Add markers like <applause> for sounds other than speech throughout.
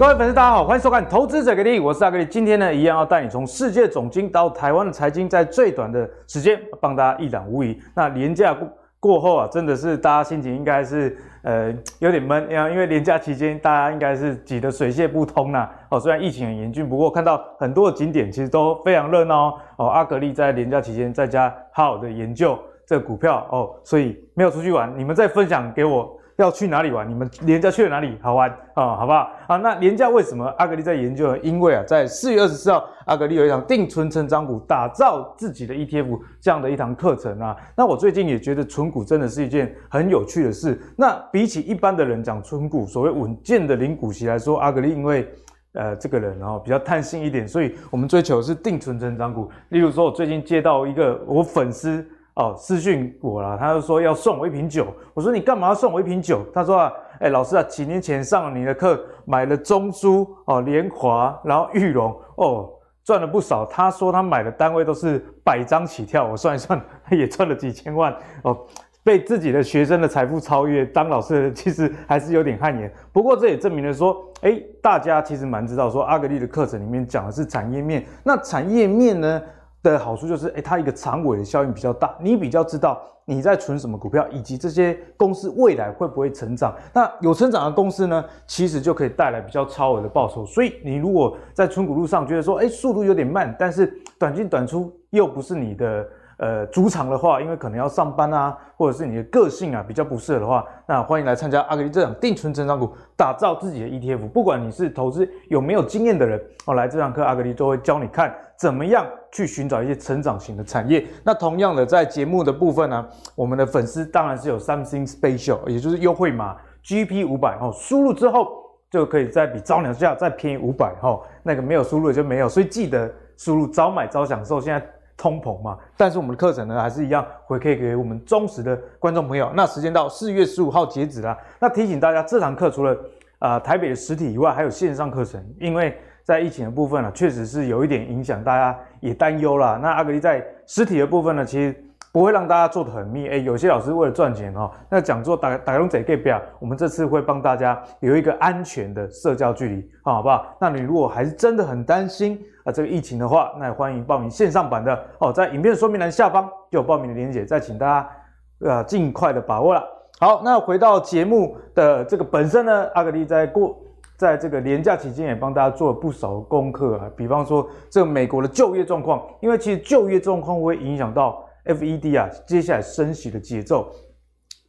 各位粉丝，大家好，欢迎收看《投资者给力》，我是阿格力。今天呢，一样要带你从世界总经到台湾的财经，在最短的时间帮大家一览无遗。那连假过过后啊，真的是大家心情应该是呃有点闷，因为连假期间大家应该是挤得水泄不通呐、哦，虽然疫情很严峻，不过看到很多的景点其实都非常热闹哦。哦阿格力在连假期间在家好好的研究这个股票哦，所以没有出去玩。你们再分享给我。要去哪里玩？你们连假去了哪里好玩啊、好不好？啊，那连假为什么阿格力在研究呢？因为啊，在四月二十四号，阿格力有一堂定存成长股，打造自己的 ETF 这样的一堂课程啊。那我最近也觉得存股真的是一件很有趣的事。那比起一般的人讲存股，所谓稳健的零股息来说，阿格力因为呃这个人哦比较贪心一点，所以我们追求的是定存成长股。例如说，我最近接到一个我粉丝。哦，私讯我了，他就说要送我一瓶酒。我说你干嘛要送我一瓶酒？他说啊，哎、老师啊，几年前上了你的课，买了中租哦，联华，然后裕隆哦，赚了不少。他说他买的单位都是百张起跳，我算一算，他 <laughs> 也赚了几千万哦。被自己的学生的财富超越，当老师的 <laughs> 其实还是有点汗颜。不过这也证明了说，哎、大家其实蛮知道说，阿格力的课程里面讲的是产业面，那产业面呢？的好处就是，诶，它一个长尾的效应比较大，你比较知道你在存什么股票，以及这些公司未来会不会成长。那有成长的公司呢，其实就可以带来比较超额的报酬。所以你如果在存股路上觉得说，诶，速度有点慢，但是短进短出又不是你的。呃，主场的话，因为可能要上班啊，或者是你的个性啊比较不适合的话，那欢迎来参加阿格力这场定存成长股，打造自己的 ETF。不管你是投资有没有经验的人，哦，来这堂课阿格力都会教你看怎么样去寻找一些成长型的产业。那同样的，在节目的部分呢、我们的粉丝当然是有 something special，也就是优惠码 GP 五百哦，输入之后就可以再比招鸟价再便宜五百哦，那个没有输入的就没有，所以记得输入早买早享受。现在。通膨嘛，但是我们的课程呢，还是一样回馈给我们忠实的观众朋友。那时间到四月十五号截止啦。那提醒大家，这堂课除了、呃、台北的实体以外，还有线上课程。因为在疫情的部分呢，确实是有一点影响，大家也担忧啦。那阿格力在实体的部分呢，其实。不会让大家做得很密，诶，有些老师为了赚钱哈，那讲座打打龙仔给表，我们这次会帮大家有一个安全的社交距离，好不好？那你如果还是真的很担心啊这个疫情的话，那也欢迎报名线上版的哦，在影片说明栏下方就有报名的链接，再请大家啊尽快的把握了。好，那回到节目的这个本身呢，阿格力在过在这个连假期间也帮大家做了不少功课啊，比方说这个美国的就业状况，因为其实就业状况会影响到。FED 啊，接下来升息的节奏，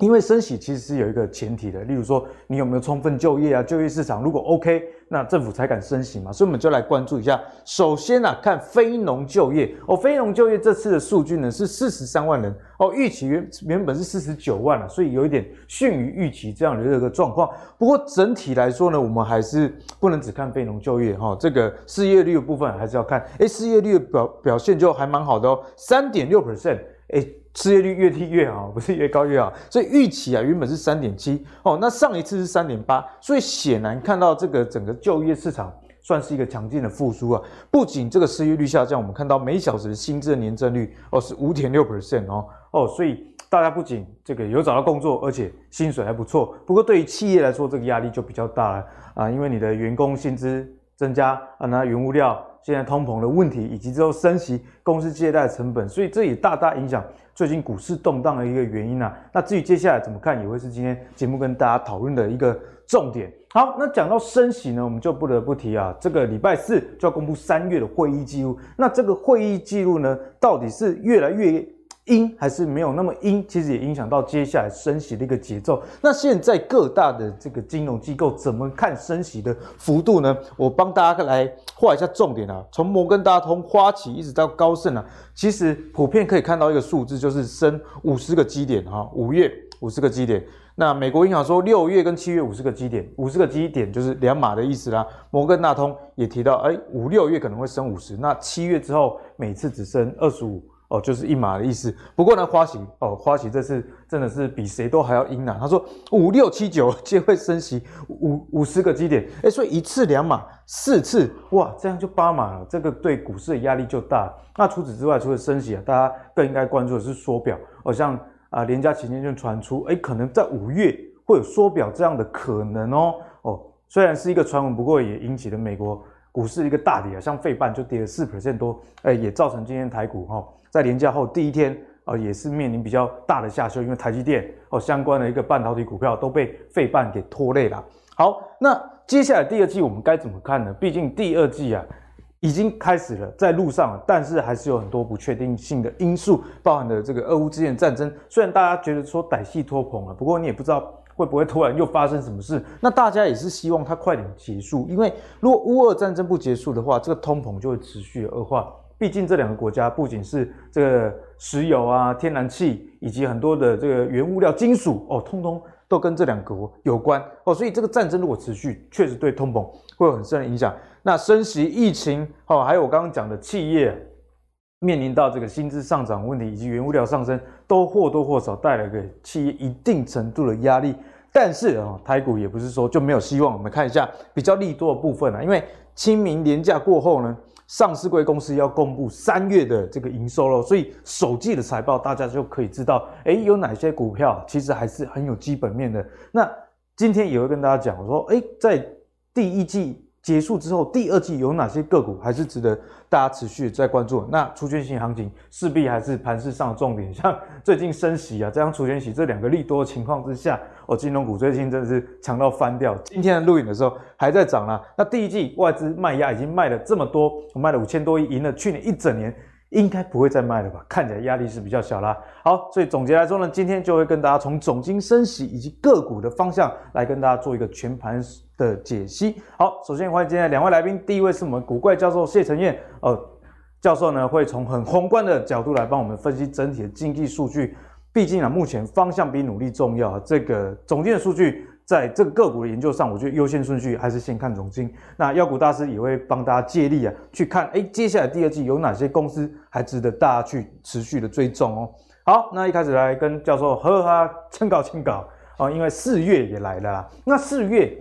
因为升息其实是有一个前提的，例如说你有没有充分就业啊，就业市场如果 OK，那政府才敢升息嘛，所以我们就来关注一下。首先啊，看非农就业哦，非农就业这次的数据呢是四十三万人哦，预期原原本是四十九万了，所以有一点逊于预期这样的一个状况。不过整体来说呢，我们还是不能只看非农就业哈、哦，这个失业率的部分还是要看，诶，失业率表表现就还蛮好的哦，三点六 percent。哎，失业率越低越好，<laughs> 不是越高越好。所以预期啊，原本是三点七哦，那上一次是三点八，所以显然看到这个整个就业市场算是一个强劲的复苏啊。不仅这个失业率下降，我们看到每小时薪资的年增率哦是五点六 percent 哦哦，所以大家不仅这个有找到工作，而且薪水还不错。不过对于企业来说，这个压力就比较大了啊，因为你的员工薪资增加啊，那原物料。现在通膨的问题，以及之后升息、公司借贷成本，所以这也大大影响最近股市动荡的一个原因啊。那至于接下来怎么看，也会是今天节目跟大家讨论的一个重点。好，那讲到升息呢，我们就不得不提啊，这个礼拜四就要公布三月的会议记录。那这个会议记录呢，到底是越来越阴还是没有那么阴，其实也影响到接下来升息的一个节奏。那现在各大的这个金融机构怎么看升息的幅度呢？我帮大家来画一下重点啊。从摩根大通、花旗一直到高盛啊，其实普遍可以看到一个数字，就是升五十个基点哈。五月五十个基点，那美国银行说六月跟七月五十个基点，五十个基点就是两码的意思啦。摩根大通也提到，哎，五六月可能会升五十，那七月之后每次只升二十五。哦，就是一码的意思。不过呢，花旗哦，花旗这次真的是比谁都还要阴啊。他说五六七九皆会升息五五十个基点，诶，所以一次两码，四次哇，这样就八码了。这个对股市的压力就大。那除此之外，除了升息啊，大家更应该关注的是缩表。哦，像啊，连假期间就传出，诶，可能在五月会有缩表这样的可能哦。哦，虽然是一个传闻，不过也引起了美国股市一个大跌啊，像费半就跌了四 percent 多，哎，也造成今天台股哈在连假后第一天啊，也是面临比较大的下修，因为台积电哦相关的一个半导体股票都被费半给拖累了。好，那接下来第二季我们该怎么看呢？毕竟第二季啊已经开始了，在路上了，但是还是有很多不确定性的因素，包含的这个俄乌之间战争。虽然大家觉得说歹戏拖棚了，不过你也不知道。会不会突然又发生什么事？那大家也是希望它快点结束，因为如果乌俄战争不结束的话，这个通膨就会持续恶化。毕竟这两个国家不仅是这个石油啊、天然气以及很多的这个原物料、金属哦，通通都跟这两国有关哦。所以这个战争如果持续，确实对通膨会有很深的影响。那升息、疫情哦，还有我刚刚讲的企业面临到这个薪资上涨问题以及原物料上升，都或多或少带来给企业一定程度的压力。但是啊，台股也不是说就没有希望。我们看一下比较利多的部分啊，因为清明连假过后呢，上市柜公司要公布三月的这个营收了，所以首季的财报大家就可以知道，哎，有哪些股票其实还是很有基本面的。那今天也会跟大家讲，我说，哎，在第一季。结束之后，第二季有哪些个股还是值得大家持续在关注？那除权型行情势必还是盘势上的重点。像最近升息啊，这样除权息这两个利多的情况之下，哦，金融股最近真的是强到翻掉。今天的录影的时候还在涨啦。那第一季外资卖压已经卖了这么多，我卖了五千多亿，赢了去年一整年。应该不会再卖了吧？看起来压力是比较小啦。好，所以总结来说呢，今天就会跟大家从总经升息以及个股的方向来跟大家做一个全盘的解析。好，首先欢迎今天两位来宾，第一位是我们古怪教授谢承彦，呃，教授呢会从很宏观的角度来帮我们分析整体的经济数据。毕竟啊，目前方向比努力重要，这个总经的数据。在这个个股的研究上，我觉得优先顺序还是先看总经。那妖股大师也会帮大家借力啊，去看哎，接下来第二季有哪些公司还值得大家去持续的追踪哦。好，那一开始来跟教授呵呵哈清稿清稿啊，因为四月也来了啦。那四月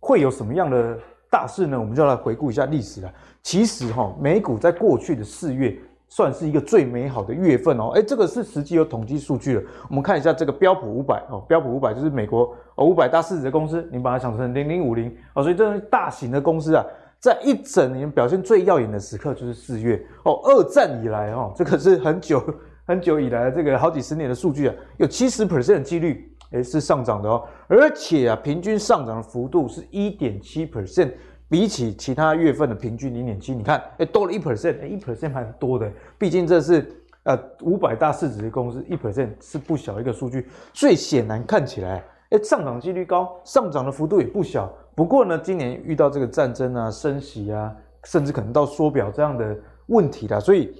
会有什么样的大事呢？我们就来回顾一下历史了。其实哈，美股在过去的四月。算是一个最美好的月份哦，哎，这个是实际有统计数据的。我们看一下这个标普五百哦，标普五百就是美国哦五百大市值的公司，你把它想成零零五零哦，所以这种大型的公司啊，在一整年表现最耀眼的时刻就是四月哦。二战以来哦，这可是很久 <laughs> 很久以来的这个好几十年的数据啊，有七十 percent 的几率诶是上涨的哦，而且啊，平均上涨的幅度是一点七 percent。比起其他月份的平均零点七，你看，哎，多了一 percent，哎，一 percent 还多的。毕竟这是呃五百大市值的公司，一 percent 是不小一个数据。所以显然看起来，哎，上涨几率高，上涨的幅度也不小。不过呢，今年遇到这个战争啊、升息啊，甚至可能到缩表这样的问题啦。所以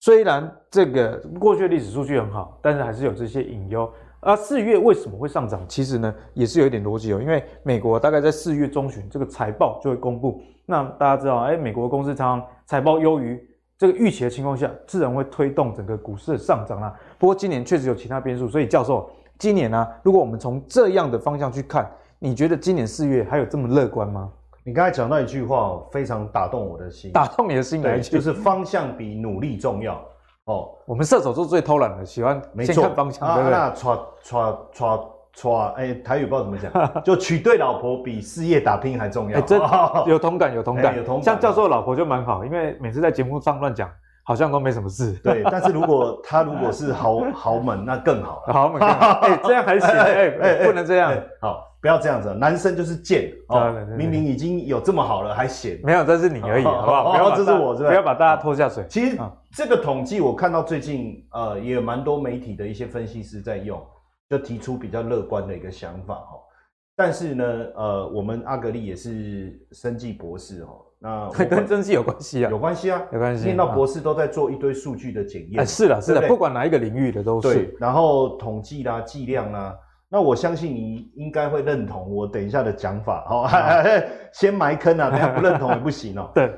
虽然这个过去的历史数据很好，但是还是有这些隐忧。啊，四月为什么会上涨？其实呢，也是有一点逻辑哦。因为美国大概在四月中旬，这个财报就会公布。那大家知道，哎，美国公司常常财报优于这个预期的情况下，自然会推动整个股市的上涨啦。不过今年确实有其他变数，所以教授，今年呢、啊，如果我们从这样的方向去看，你觉得今年四月还有这么乐观吗？你刚才讲到一句话，非常打动我的心，打动你的心，对，就是方向比努力重要。哦，我们射手座最偷懒的，喜欢先看方向，对不对？那抓抓抓抓，哎，台语不知道怎么讲，<laughs> 就娶对老婆比事业打拼还重要。哎，真 <laughs> 有同感，有同感，有同感。像教授的老婆就蛮好，因为每次在节目上乱讲，好像都没什么事。对，但是如果他如果是豪豪门，那更好了。豪门，哎，这样还行，哎哎，不能这样。好，不要这样子，男生就是贱哦。明明已经有这么好了，还嫌。没有，这是你而已，好不好？不要，这是我，不要把大家拖下水。其实。这个统计我看到最近呃也有蛮多媒体的一些分析师在用，就提出比较乐观的一个想法哦。但是呢，呃，我们阿格力也是生计博士哦，那 <laughs> 跟生计有关系啊？有关系啊，有关系。念到博士都在做一堆数据的检验。哎，是的，是的，不管哪一个领域的都是。对，然后统计啦、计量啦。那我相信你应该会认同我等一下的讲法，好，<laughs> 先埋坑啊，等下不认同也不行哦。<laughs> 对，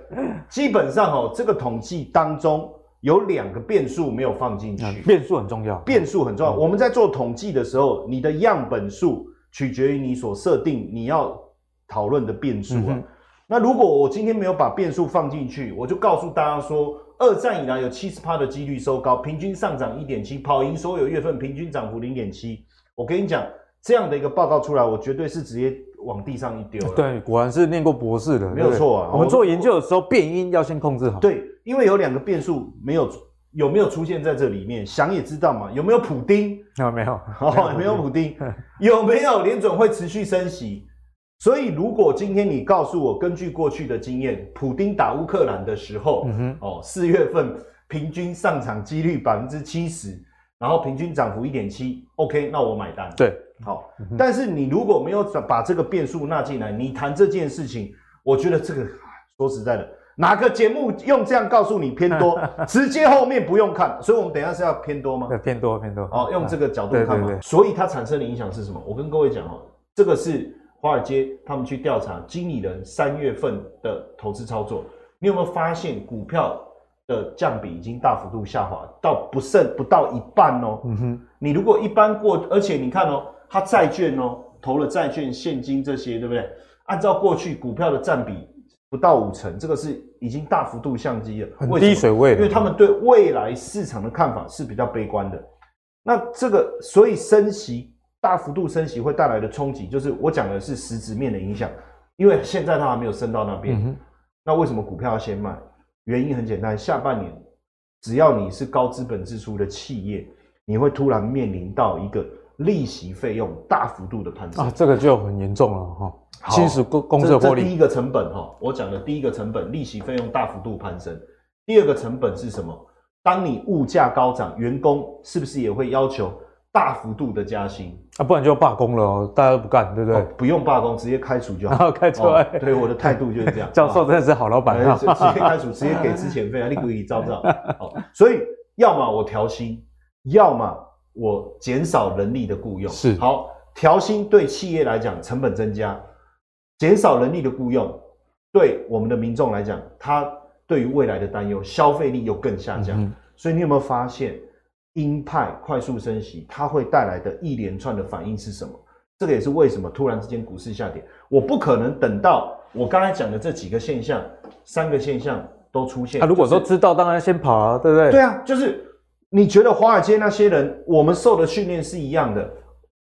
基本上哦，这个统计当中有两个变数没有放进去，变数很重要，变数很重要。我们在做统计的时候，你的样本数取决于你所设定你要讨论的变数啊。那如果我今天没有把变数放进去，我就告诉大家说，二战以来有七十趴的几率收高，平均上涨一点七，跑赢所有月份，平均涨幅零点七。我跟你讲，这样的一个报告出来，我绝对是直接往地上一丢。对，果然是念过博士的，没有错啊。我们做研究的时候，变音要先控制好。对，因为有两个变数没有有没有出现在这里面，想也知道嘛。有没有普丁？啊，没有，哦，没有普丁。<laughs> 有没有联准会持续升息？所以，如果今天你告诉我，根据过去的经验，普丁打乌克兰的时候，嗯哼，哦，四月份平均上场几率百分之七十，然后平均涨幅一点七，OK，那我买单。对，好。嗯、但是你如果没有把这个变数纳进来，你谈这件事情，我觉得这个说实在的，哪个节目用这样告诉你偏多，<laughs> 直接后面不用看。所以我们等一下是要偏多吗？对，偏多，偏多。哦，用这个角度看嘛。对对对，所以它产生的影响是什么？我跟各位讲哦，这个是。华尔街他们去调查经理人三月份的投资操作，你有没有发现股票的降比已经大幅度下滑到不剩不到一半哦？嗯哼，你如果一般过，而且你看哦，它债券哦投了债券、现金这些，对不对？按照过去股票的占比不到五成，这个是已经大幅度降低了，很低水位。因为他们对未来市场的看法是比较悲观的。那这个所以升息。大幅度升息会带来的冲击，就是我讲的是实质面的影响，因为现在它还没有升到那边。嗯、那为什么股票要先卖？原因很简单，下半年只要你是高资本支出的企业，你会突然面临到一个利息费用大幅度的攀升啊，这个就很严重了哈。侵蚀公公司获利。第一个成本哈，我讲的第一个成本，利息费用大幅度攀升。第二个成本是什么？当你物价高涨，员工是不是也会要求？大幅度的加薪啊，不然就罢工了哦，大家都不干，对不对？哦、不用罢工，直接开除就好。<laughs> 开除、对我的态度就是这样。<laughs> 教授真的是好老板、啊，直接开除，直接给资遣费啊，你可以照照。好，<laughs> 所以要么我调薪，要么我减少人力的雇佣。是，好，调薪对企业来讲成本增加，减少人力的雇佣，对我们的民众来讲，他对于未来的担忧，消费力又更下降。嗯、所以你有没有发现？鹰派快速升息，它会带来的一连串的反应是什么？这个也是为什么突然之间股市下跌。我不可能等到我刚才讲的这几个现象，三个现象都出现。他、啊、如果说知道，就是、当然先跑啊，对不对？对啊，就是你觉得华尔街那些人，我们受的训练是一样的，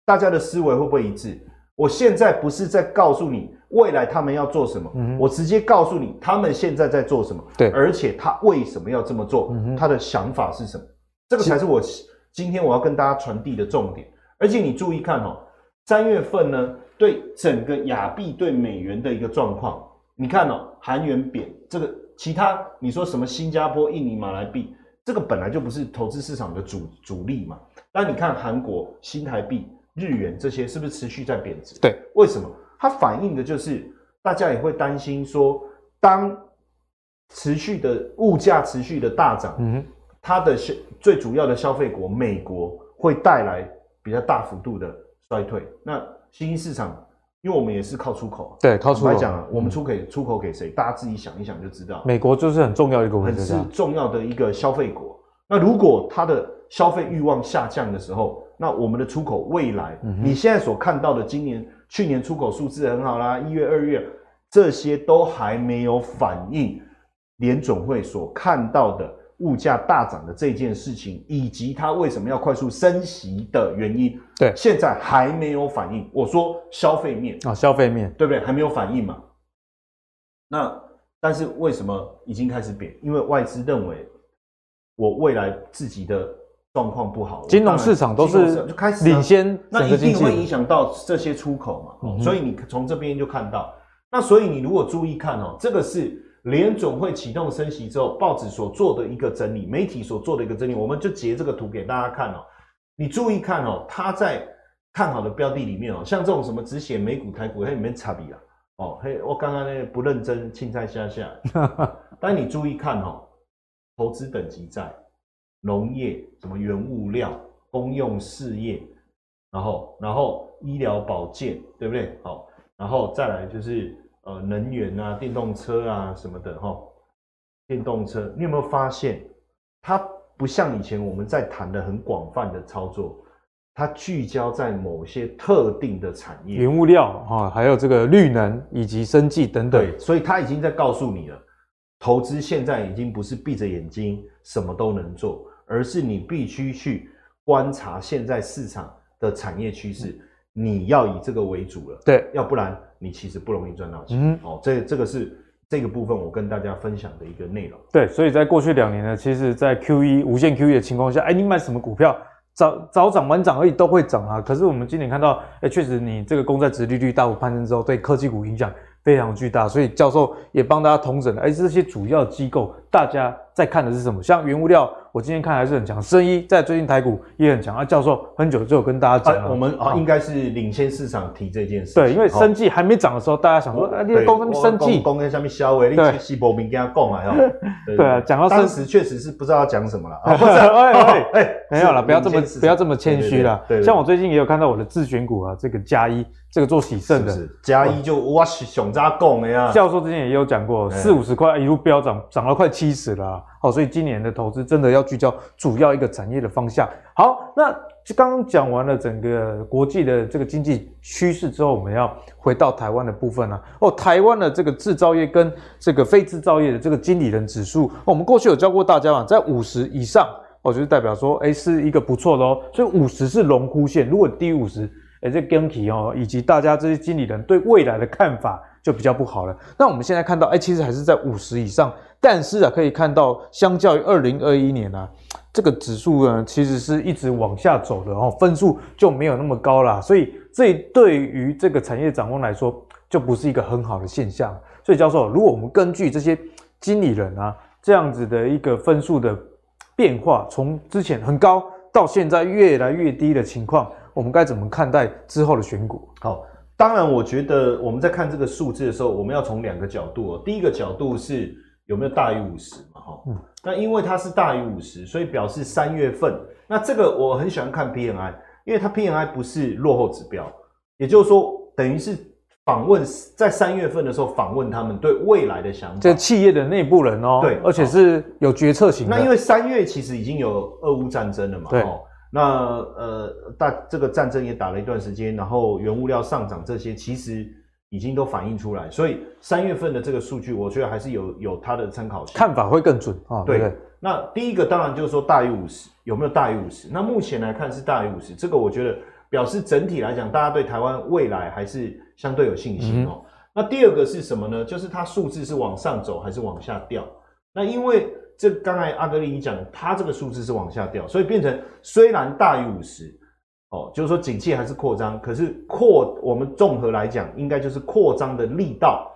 大家的思维会不会一致？我现在不是在告诉你未来他们要做什么，嗯、我直接告诉你他们现在在做什么。对，而且他为什么要这么做？嗯、他的想法是什么？这个才是我今天我要跟大家传递的重点，而且你注意看哦，三月份呢，对整个亚币对美元的一个状况，你看哦，韩元贬，这个其他你说什么新加坡、印尼、马来币，这个本来就不是投资市场的主主力嘛。那你看韩国新台币、日元这些是不是持续在贬值？对，为什么？它反映的就是大家也会担心说，当持续的物价持续的大涨，嗯。它的消最主要的消费国美国会带来比较大幅度的衰退。那新兴市场，因为我们也是靠出口，对，靠出口来讲啊，我们出给出口给谁？大家自己想一想就知道。美国就是很重要的一个，很是重要的一个消费国。那如果它的消费欲望下降的时候，那我们的出口未来，你现在所看到的今年、去年出口数字很好啦，一月、二月这些都还没有反映联总会所看到的。物价大涨的这件事情，以及它为什么要快速升息的原因，对，现在还没有反应。我说消费面啊，消费面对不对？还没有反应嘛？那但是为什么已经开始贬？因为外资认为我未来自己的状况不好，金融市场都是就开始领先，那一定会影响到这些出口嘛。嗯、所以你从这边就看到，那所以你如果注意看哦，这个是。联总会启动升息之后，报纸所做的一个整理，媒体所做的一个整理，我们就截这个图给大家看哦。你注意看哦，它在看好的标的里面哦，像这种什么只写美股、台股，它里面差别啊。哦，嘿，我刚刚那不认真，青菜下下。<laughs> 但你注意看哦，投资等级债、农业、什么原物料、公用事业，然后然后医疗保健，对不对？好，然后再来就是。呃，能源啊，电动车啊什么的哈，电动车，你有没有发现，它不像以前我们在谈的很广泛的操作，它聚焦在某些特定的产业，原物料哈，还有这个绿能以及生技等等。对，所以它已经在告诉你了，投资现在已经不是闭着眼睛什么都能做，而是你必须去观察现在市场的产业趋势。你要以这个为主了。对，要不然你其实不容易赚到钱。嗯，哦，这这个是这个部分我跟大家分享的一个内容。对，所以在过去两年呢，其实，在 QE 无限 QE 的情况下，哎，你买什么股票？早早涨晚涨而已，都会涨啊。可是我们今年看到，哎，确实你这个公债值利率大幅攀升之后，对科技股影响非常巨大。所以教授也帮大家统整了，哎，这些主要机构大家在看的是什么？像原物料。我今天看还是很强，生医在最近台股也很强啊。教授很久就有跟大家讲我们啊应该是领先市场提这件事。对，因为生技还没涨的时候，大家想说，啊，你讲什么生技？公跟下面消维，你去西伯明跟他讲嘛，<laughs> 对啊，讲到当时确实是不知道要讲什么了 <laughs> 啊。哎哎，没有了，不要这么不要这么谦虚了。对，像我最近也有看到我的自选股啊，这个加一，这个做洗肾的，加一就哇熊渣供的呀。教授之前也有讲过，四五十块一路飙涨，涨到快七十了。好，所以今年的投资真的要聚焦主要一个产业的方向。好，那刚刚讲完了整个国际的这个经济趋势之后，我们要回到台湾的部分了。哦，台湾的这个制造业跟这个非制造业的这个经理人指数，我们过去有教过大家嘛，在五十以上，哦，就是代表说，哎，是一个不错的哦。所以五十是荣枯线，如果低于五十，哎，这跟体哦，以及大家这些经理人对未来的看法就比较不好了。那我们现在看到，哎，其实还是在五十以上。但是啊，可以看到，相较于二零二一年啊，这个指数呢，其实是一直往下走的哦，分数就没有那么高啦。所以这对于这个产业展望来说，就不是一个很好的现象。所以教授，如果我们根据这些经理人啊这样子的一个分数的变化，从之前很高到现在越来越低的情况，我们该怎么看待之后的选股？好，当然，我觉得我们在看这个数字的时候，我们要从两个角度哦。第一个角度是。有没有大于五十嘛？哈，嗯，那因为它是大于五十，所以表示三月份。那这个我很喜欢看 PMI，因为它 PMI 不是落后指标，也就是说，等于是访问在三月份的时候访问他们对未来的想法。这企业的内部人哦，对，而且是有决策型的。那因为三月其实已经有俄乌战争了嘛，对，那呃大这个战争也打了一段时间，然后原物料上涨这些其实。已经都反映出来，所以三月份的这个数据，我觉得还是有有它的参考性，看法会更准啊。对，对，那第一个当然就是说大于五十，有没有大于五十？那目前来看是大于五十，这个我觉得表示整体来讲，大家对台湾未来还是相对有信心哦。嗯、那第二个是什么呢？就是它数字是往上走还是往下掉？那因为这刚才阿格力你讲，它这个数字是往下掉，所以变成虽然大于五十。哦，就是说景气还是扩张，可是扩我们综合来讲，应该就是扩张的力道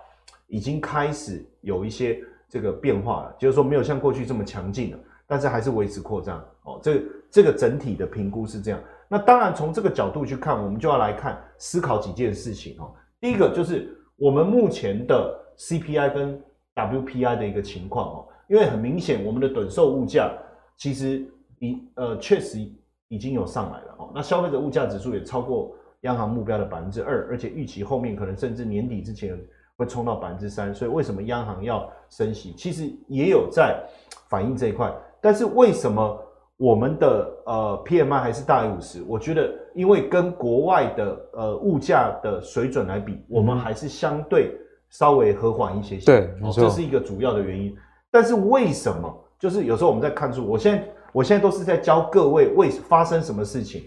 已经开始有一些这个变化了，就是说没有像过去这么强劲了，但是还是维持扩张。哦，这这个整体的评估是这样。那当然从这个角度去看，我们就要来看思考几件事情哦。第一个就是我们目前的 CPI 跟 WPI 的一个情况哦，因为很明显我们的短售物价其实一呃确实。已经有上来了哦，那消费者物价指数也超过央行目标的百分之二，而且预期后面可能甚至年底之前会冲到百分之三，所以为什么央行要升息？其实也有在反映这一块。但是为什么我们的呃 PMI 还是大于五十？我觉得因为跟国外的呃物价的水准来比，我们还是相对稍微和缓一些些。对，哦，这是一个主要的原因。但是为什么？就是有时候我们在看书，我现在。我现在都是在教各位为发生什么事情，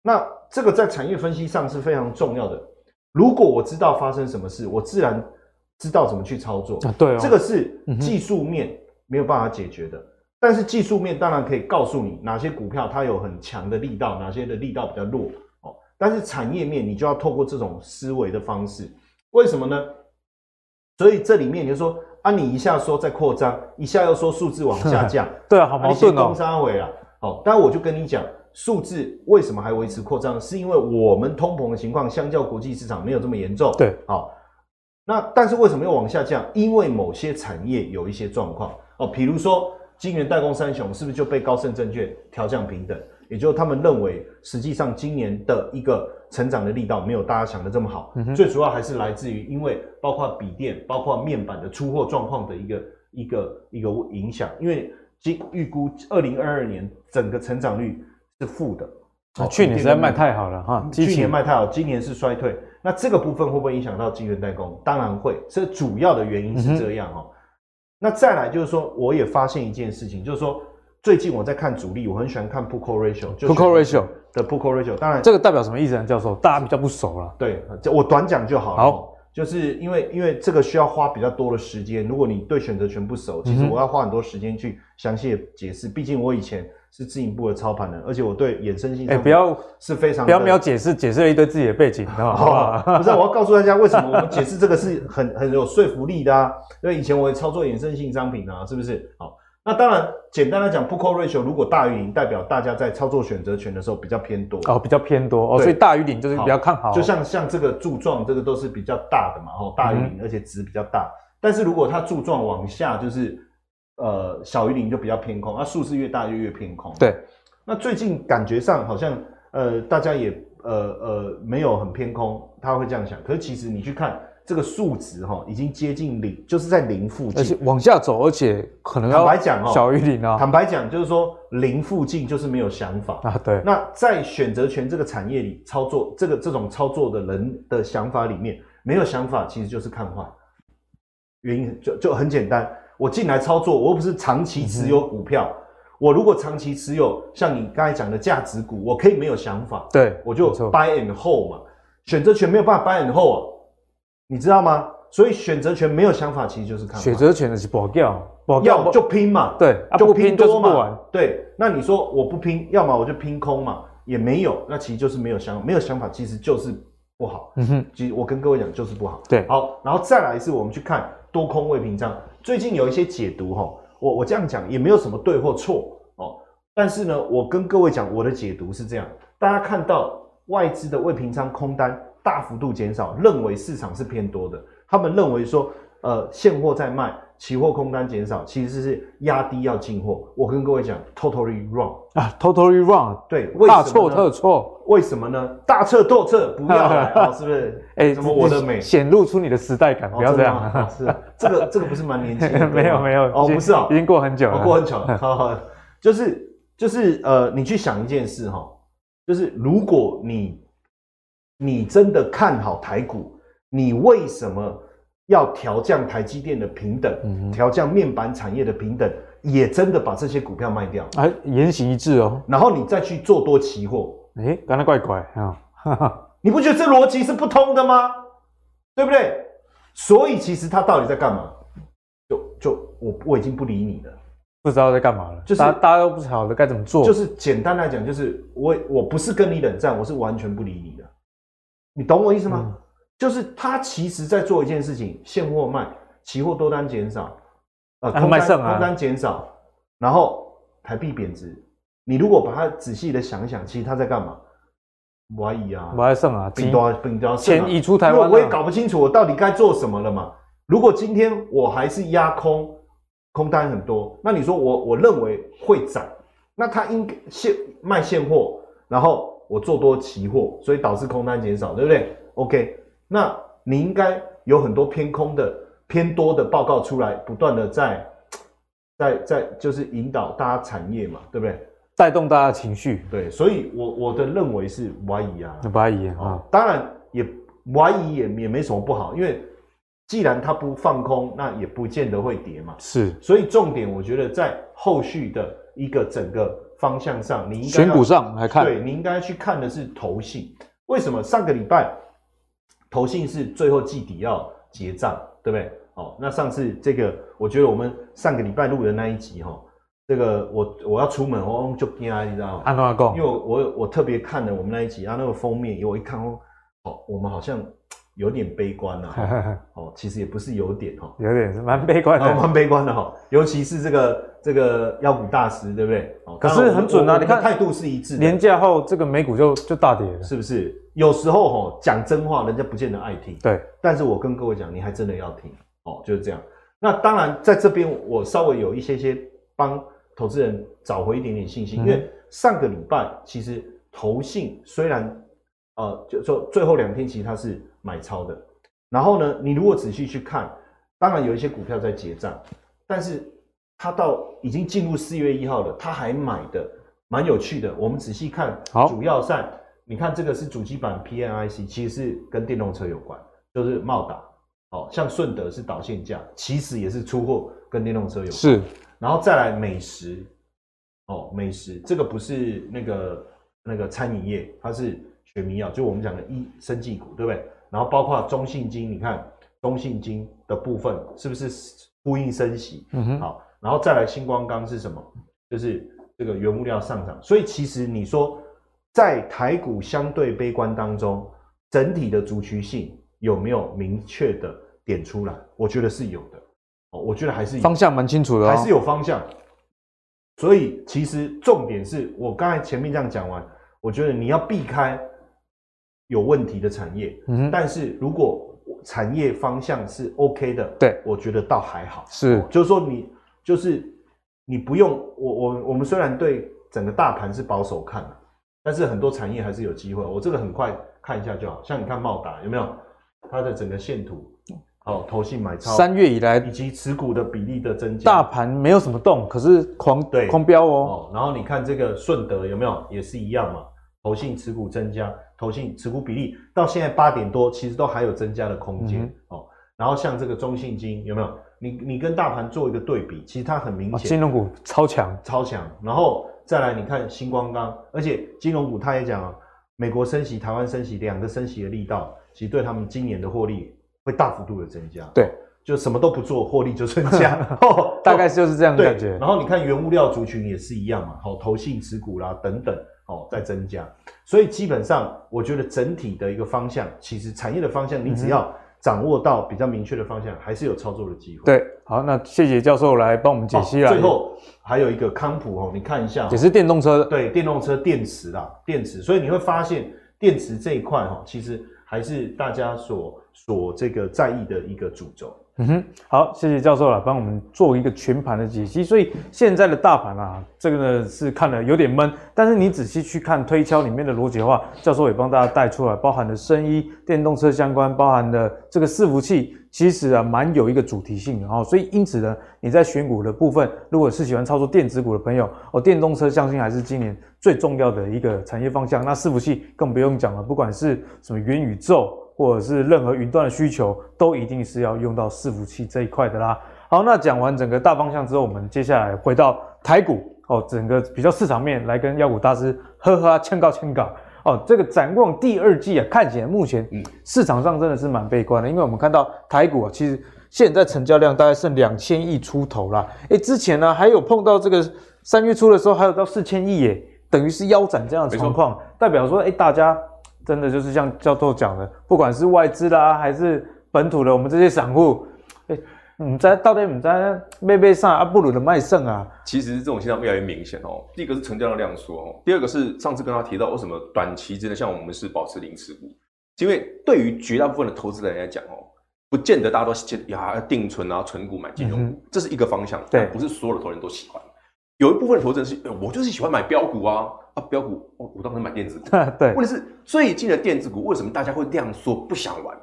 那这个在产业分析上是非常重要的。如果我知道发生什么事，我自然知道怎么去操作。对，这个是技术面没有办法解决的。但是技术面当然可以告诉你哪些股票它有很强的力道，哪些的力道比较弱。哦，但是产业面你就要透过这种思维的方式，为什么呢？所以这里面你就说。啊，你一下说在扩张，一下又说数字往下降，<laughs> 对啊，好矛盾哦。攻三回啊，好，但我就跟你讲，数字为什么还维持扩张？是因为我们通膨的情况相较国际市场没有这么严重。对，好，那但是为什么又往下降？因为某些产业有一些状况哦，比如说金圆代工三雄是不是就被高盛证券调降平等？也就是他们认为，实际上今年的一个成长的力道没有大家想的这么好。嗯、最主要还是来自于，因为包括笔电、包括面板的出货状况的一个一个一个影响。因为今预估二零二二年整个成长率是负的。啊，去年实在卖太好了哈，去年卖太好，今年是衰退。那这个部分会不会影响到晶圆代工？当然会，这主要的原因是这样哦。嗯、那再来就是说，我也发现一件事情，就是说。最近我在看主力，我很喜欢看 Put Call Ratio，Put Call Ratio 的 Put Call Ratio。当然，这个代表什么意思呢？教授，大家比较不熟了。对，我短讲就好了。好，就是因为因为这个需要花比较多的时间。如果你对选择权不熟，其实我要花很多时间去详细的解释。毕竟我以前是自营部的操盘人，而且我对衍生性商品不要是非常不要没有解释，解释了一堆自己的背景，好不好？不是，我要告诉大家为什么我们解释这个是很很有说服力的啊。因为以前我也操作衍生性商品啊，是不是？好。那当然，简单来讲，Put Call Ratio 如果大于零，代表大家在操作选择权的时候比较偏多哦，比较偏多哦，所以大于零就是比较看好。就像像这个柱状，这个都是比较大的嘛，哦，大于零，而且值比较大。但是如果它柱状往下就是呃小于零，就比较偏空。那数字越大就越偏空。对。那最近感觉上好像呃大家也呃呃没有很偏空，他会这样想。可是其实你去看。这个数值哈已经接近零，就是在零附近，而且往下走，而且可能要坦白讲小于零啊。坦白讲，就是说零附近就是没有想法啊。对。那在选择权这个产业里操作，这个这种操作的人的想法里面，没有想法其实就是看坏。原因就就很简单，我进来操作，我又不是长期持有股票，嗯、我如果长期持有像你刚才讲的价值股，我可以没有想法，对，我就 buy and hold 嘛。选择权没有办法 buy and hold 啊。你知道吗？所以选择权没有想法，其实就是看。选择权的是保掉，保要就拼嘛，对，就拼多嘛，对。那你说我不拼，要么我就拼空嘛，也没有，那其实就是没有想，没有想法，其实就是不好。嗯哼，其实我跟各位讲就是不好。对，好，然后再来一次我们去看多空未平仓，最近有一些解读哈，我我这样讲也没有什么对或错哦，但是呢，我跟各位讲我的解读是这样，大家看到外资的未平仓空单。大幅度减少，认为市场是偏多的。他们认为说，呃，现货在卖，期货空单减少，其实是压低要进货。我跟各位讲，totally wrong 啊，totally wrong，对，大错特错。为什么呢？大错特错，不要来啊，是不是？<laughs> 哎、欸，什么我的美显露出你的时代感，不要这样。<laughs> 哦、是这个这个不是蛮年轻的？<laughs> 没有没有哦，不是哦，已经过很久了，过很久了。好好，就是就是呃，你去想一件事哈，就是如果你。你真的看好台股？你为什么要调降台积电的平等？调、嗯、降面板产业的平等，也真的把这些股票卖掉？哎，言行一致哦。然后你再去做多期货？哎、欸，刚才怪怪啊！<laughs> 你不觉得这逻辑是不通的吗？对不对？所以其实他到底在干嘛？就就我我已经不理你了，不知道在干嘛了。就是大家，大家都不晓得该怎么做。就是简单来讲，就是我我不是跟你冷战，我是完全不理你的。你懂我意思吗？嗯、就是他其实在做一件事情，现货卖，期货多单减少，呃，空单、啊、空单减少，然后台币贬值。你如果把它仔细的想一想，其实他在干嘛？我疑啊，我还剩啊，并多并多钱已出台湾，我也搞不清楚我到底该做什么了嘛。如果今天我还是压空，空单很多，那你说我我认为会涨，那他应该现卖现货，然后。我做多期货，所以导致空单减少，对不对？OK，那你应该有很多偏空的、偏多的报告出来，不断的在在在就是引导大家产业嘛，对不对？带动大家情绪，对，所以我我的认为是怀疑啊，怀疑啊，当然也怀疑也也没什么不好，因为既然它不放空，那也不见得会跌嘛，是，所以重点我觉得在后续的一个整个。方向上，你应该选股上来看，对，你应该去看的是投信。为什么上个礼拜投信是最后季底要结账，对不对？哦，那上次这个，我觉得我们上个礼拜录的那一集，哈，这个我我要出门，我就惊啊，你知道吗？因为我我，我特别看了我们那一集啊，那个封面，因为我一看哦，哦，我们好像。有点悲观了，<laughs> 哦，其实也不是有点哈，有点是蛮悲观的，蛮悲观的哈，尤其是这个这个妖股大师，对不对？哦可是很准啊，你看态度是一致的。年假后这个美股就就大跌了，是不是？有时候哈讲真话，人家不见得爱听，对。但是我跟各位讲，你还真的要听哦，就是这样。那当然，在这边我稍微有一些些帮投资人找回一点点信心，因为上个礼拜其实投信虽然呃，就说最后两天其实它是。买超的，然后呢，你如果仔细去看，当然有一些股票在结账，但是它到已经进入四月一号了，它还买的蛮有趣的。我们仔细看，主要上，你看这个是主机板 PNIC，其实是跟电动车有关，就是茂达，哦，像顺德是导线架，其实也是出货跟电动车有关。是，然后再来美食，哦，美食这个不是那个那个餐饮业，它是学名药，就我们讲的医生技股，对不对？然后包括中信金，你看中信金的部分是不是呼应升息？嗯哼，好，然后再来星光钢是什么？就是这个原物料上涨，所以其实你说在台股相对悲观当中，整体的族群性有没有明确的点出来？我觉得是有的，哦，我觉得还是有方向蛮清楚的，还是有方向。所以其实重点是我刚才前面这样讲完，我觉得你要避开。有问题的产业，嗯，但是如果产业方向是 OK 的，对，我觉得倒还好，是，就是说你就是你不用我我我们虽然对整个大盘是保守看的，但是很多产业还是有机会。我这个很快看一下就好，像你看茂达有没有它的整个线图，哦，投信买超，三月以来以及持股的比例的增加，大盘没有什么动，可是狂对狂飙哦，哦，然后你看这个顺德有没有也是一样嘛，投信持股增加。投信持股比例到现在八点多，其实都还有增加的空间、嗯、哦。然后像这个中信金有没有？你你跟大盘做一个对比，其实它很明显，金融股超强超强。然后再来你看新光钢，而且金融股它也讲啊，美国升息、台湾升息，两个升息的力道，其实对他们今年的获利会大幅度的增加。对，就什么都不做，获利就增加，<laughs> 大概就是这样的感觉。然后你看原物料族群也是一样嘛，好，投信持股啦等等。哦，在增加，所以基本上我觉得整体的一个方向，其实产业的方向，你只要掌握到比较明确的方向，还是有操作的机会。对，好，那谢谢教授来帮我们解析了。最后还有一个康普哦，你看一下，也是电动车，对，电动车电池啦，电池，所以你会发现电池这一块哈，其实还是大家所所这个在意的一个主轴。嗯哼，好，谢谢教授了，帮我们做一个全盘的解析。所以现在的大盘啊，这个呢是看了有点闷，但是你仔细去看推敲里面的逻辑的话，教授也帮大家带出来，包含了生医、电动车相关，包含了这个伺服器，其实啊蛮有一个主题性的哦。所以因此呢，你在选股的部分，如果是喜欢操作电子股的朋友，哦，电动车相信还是今年最重要的一个产业方向。那伺服器更不用讲了，不管是什么元宇宙。或者是任何云端的需求，都一定是要用到伺服器这一块的啦。好，那讲完整个大方向之后，我们接下来回到台股哦，整个比较市场面来跟妖股大师呵呵啊，劝告劝告哦。这个展望第二季啊，看起来目前嗯市场上真的是蛮悲观的，因为我们看到台股啊，其实现在成交量大概剩两千亿出头啦。诶，之前呢还有碰到这个三月初的时候，还有到四千亿耶，等于是腰斩这样的情况，代表说诶大家。真的就是像教授讲的，不管是外资啦，还是本土的，我们这些散户，哎、欸，你在到底你在妹妹上啊布鲁的卖肾啊？其实这种现象越来越明显哦。第一个是成交量量缩哦，第二个是上次跟他提到为什么短期之内像我们是保持零持股，因为对于绝大部分的投资人来讲哦，不见得大家都喜呀要定存啊、存股买金融股，嗯、这是一个方向，对，不是所有的投资人都喜欢。有一部分投资人是，我就是喜欢买标股啊。啊，标股，我我当时买电子股。<laughs> 对，问题是最近的电子股为什么大家会这样说不想玩？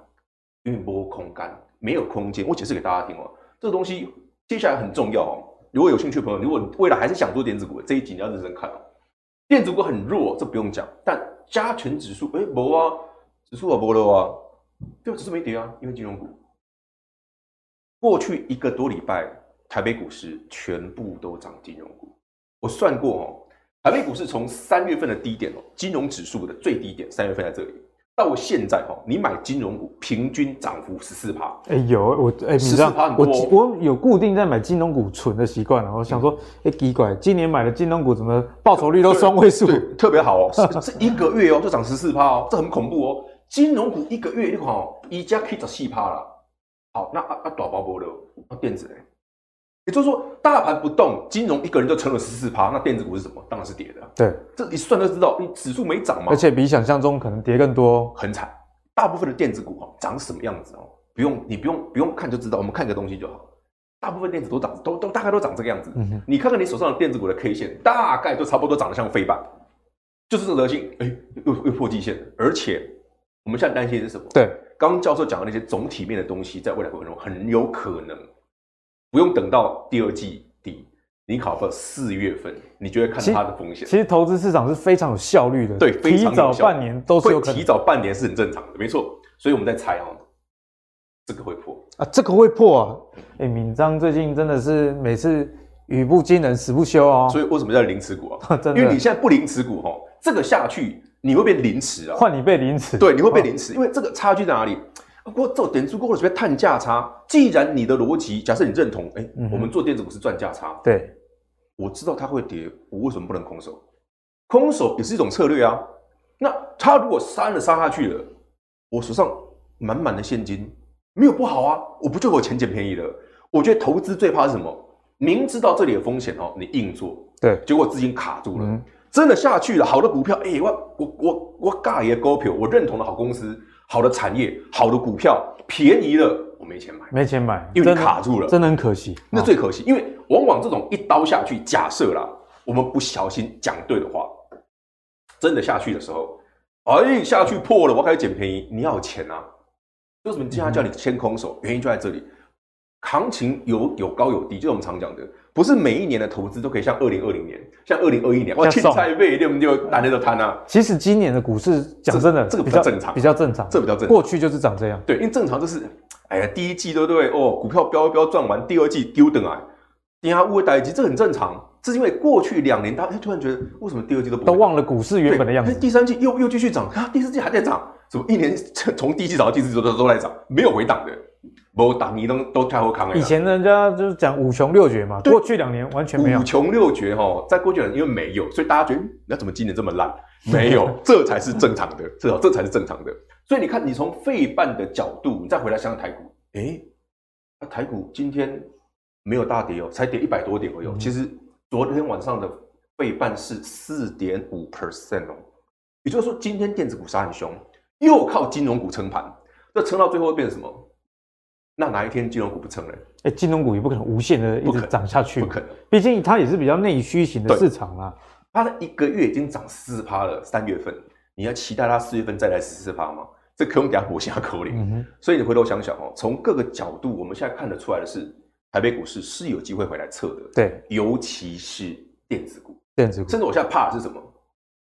因为波空干，没有空间。我解释给大家听哦，这个东西接下来很重要哦。如果有兴趣的朋友，如果你未来还是想做电子股，这一集你要认真看哦。电子股很弱，这不用讲。但加权指数，哎，没啊，指数也没了啊，对，指数没跌啊，因为金融股。过去一个多礼拜，台北股市全部都涨金融股。我算过哦。台北股市从三月份的低点哦，金融指数的最低点，三月份在这里，到现在哈，你买金融股平均涨幅十四趴。哎、欸，有我哎，十四趴我我有固定在买金融股存的习惯了。我想说，哎、嗯，奇怪，今年买的金融股怎么报酬率都双位数，特别好哦。<laughs> 是一个月哦，就涨十四趴哦，这很恐怖哦。金融股一个月一款哦，一家可以涨四趴了。好，那啊啊，大包波的，那电子呢？也就是说，大盘不动，金融一个人就成了十四趴，那电子股是什么？当然是跌的。对，这一算就知道，你指数没涨嘛。而且比想象中可能跌更多，很惨。大部分的电子股哦，长什么样子哦？不用，你不用不用看就知道，我们看一个东西就好。大部分电子都长，都都大概都长这个样子。嗯哼。你看看你手上的电子股的 K 线，大概都差不多长得像飞板，就是这个德性。哎、欸，又又破季线，而且我们现在担心的是什么？对，刚刚教授讲的那些总体面的东西，在未来过程中很有可能。不用等到第二季底，你考到四月份，你就会看它的风险。其实投资市场是非常有效率的，对，非常提早半年都是有可能。提早半年是很正常的，没错。所以我们在猜哦，这个会破啊，这个会破啊。哎，敏章最近真的是每次语不惊人死不休哦。所以为什么叫零持股啊？<laughs> 真的，因为你现在不零持股哈，这个下去你会被零持啊。换你被零持，对，你会被零持，因为这个差距在哪里？我做点足够了，随便探价差。既然你的逻辑，假设你认同，哎，我们做电子股是赚价差。对，我知道它会跌，我为什么不能空手？空手也是一种策略啊。那它如果杀了杀下去了，我手上满满的现金，没有不好啊，我不就我钱捡便宜了？我觉得投资最怕是什么？明知道这里有风险哦，你硬做，对，结果资金卡住了，真的下去了。好的股票，哎，我我我我尬也股票，我认同的好公司。好的产业，好的股票便宜了，我没钱买，没钱买，因为你卡住了，真的很可惜。那最可惜，因为往往这种一刀下去，假设啦，我们不小心讲对的话，真的下去的时候，哎，下去破了，我开始捡便宜，你要有钱啊。为什么经常叫你先空手？原因就在这里。行情有有高有低，就是我们常讲的，不是每一年的投资都可以像二零二零年，像二零二一年，哇，青菜倍，对不对？大家都贪啊。其实今年的股市讲真的，这个比较正常，比较正常，这比较正常。过去就是长这样，对，因为正常就是，哎呀，第一季对不对？哦，股票飙飙赚完，第二季丢等啊，等下乌呆机，这很正常。这是因为过去两年，大家突然觉得，为什么第二季都不都忘了股市原本的样子？第三季又又继续涨，啊，第四季还在涨，怎么一年从第一季涨到第四季都都在涨，没有回档的。不打你都都太好扛了。以前人家就是讲五穷六绝嘛，过去两年完全没有。五穷六绝哈，在过去两年因为没有，所以大家觉得那怎么今年这么烂？没有，这才是正常的，这这才是正常的。所以你看，你从费半的角度，你再回来想想台股，哎，那台股今天没有大跌哦，才跌一百多点而已。其实昨天晚上的费半是四点五 percent 哦，也就是说今天电子股杀很凶，又靠金融股撑盘，这撑到最后会变成什么？那哪一天金融股不撑了？哎，金融股也不可能无限的一直涨下去，不可能。毕竟它也是比较内需型的市场啊。它的一个月已经涨四趴了，三月份，你要期待它四月份再来十四趴吗？这可用给它活下口令。嗯、所以你回头想想哦，从各个角度，我们现在看得出来的是，台北股市是有机会回来测的。对，尤其是电子股，电子股。甚至我现在怕的是什么？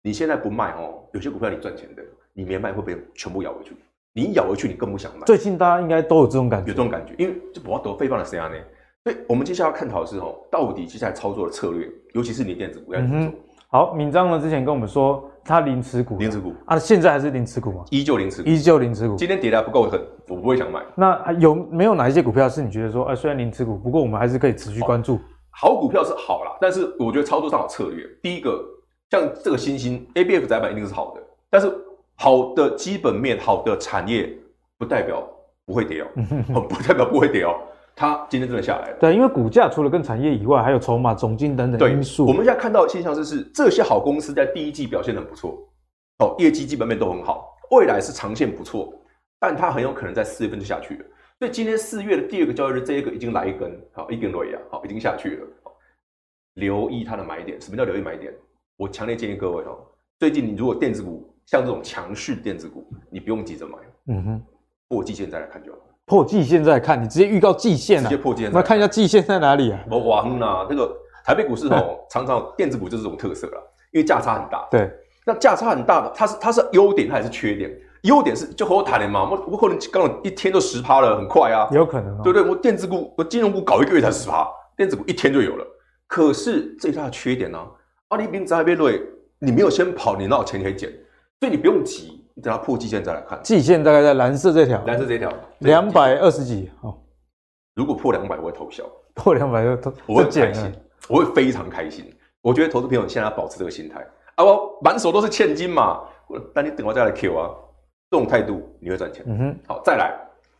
你现在不卖哦，有些股票你赚钱的，你没卖会被全部咬回去。你咬回去，你更不想买。最近大家应该都有这种感觉，有这种感觉，因为就不要得费半的时间呢。所以，我们接下来要探讨的是哦，到底接下来操作的策略，尤其是你电子股该怎么做？好，敏章呢之前跟我们说他零持股，零持股啊，现在还是零持股吗？依旧零持股，依旧零持股。今天跌的不够狠，我不会想买。那有没有哪一些股票是你觉得说，哎，虽然零持股，不过我们还是可以持续关注？好股票是好啦，但是我觉得操作上有策略。第一个，像这个新兴 ABF 窄板一定是好的，但是好的基本面、好的产业。不代表不会跌哦，<laughs> 不代表不会跌哦。它今天真的下来了。对，因为股价除了跟产业以外，还有筹码、总金等等因素。我们现在看到的现象就是，这些好公司在第一季表现得很不错，哦，业绩基本面都很好，未来是长线不错，但它很有可能在四月份就下去了。所以今天四月的第二个交易日，这一个已经来一根，好，一根落叶，好，已经下去了。留意它的买点，什么叫留意买点？我强烈建议各位哦，最近你如果电子股像这种强势电子股，你不用急着买，嗯哼。破季线再来看就好。破季线再来看，你直接预告季线啊？直接破季线。那看一下季线在哪里啊？我哇哼呐，这个台北股市哦，常常电子股就是这种特色啦，因为价差很大。对，那价差很大的，它是它是优点还是缺点？优点是就和我谈的嘛，我我可能刚好一天就十趴了，很快啊。有可能、哦，对不对？我电子股，我金融股搞一个月才十趴，电子股一天就有了。可是最大的缺点呢、啊？阿里兵在那边对，你没有先跑，你哪有钱可以捡？所以你不用急。你等它破季线再来看，季线大概在蓝色这条，蓝色这条两百二十几。哦，如果破两百，我会偷笑。破两百就我会开心，我会非常开心。我觉得投资朋友现在要保持这个心态啊，我满手都是现金嘛，那你等我再来 Q 啊，这种态度你会赚钱。嗯哼，好，再来，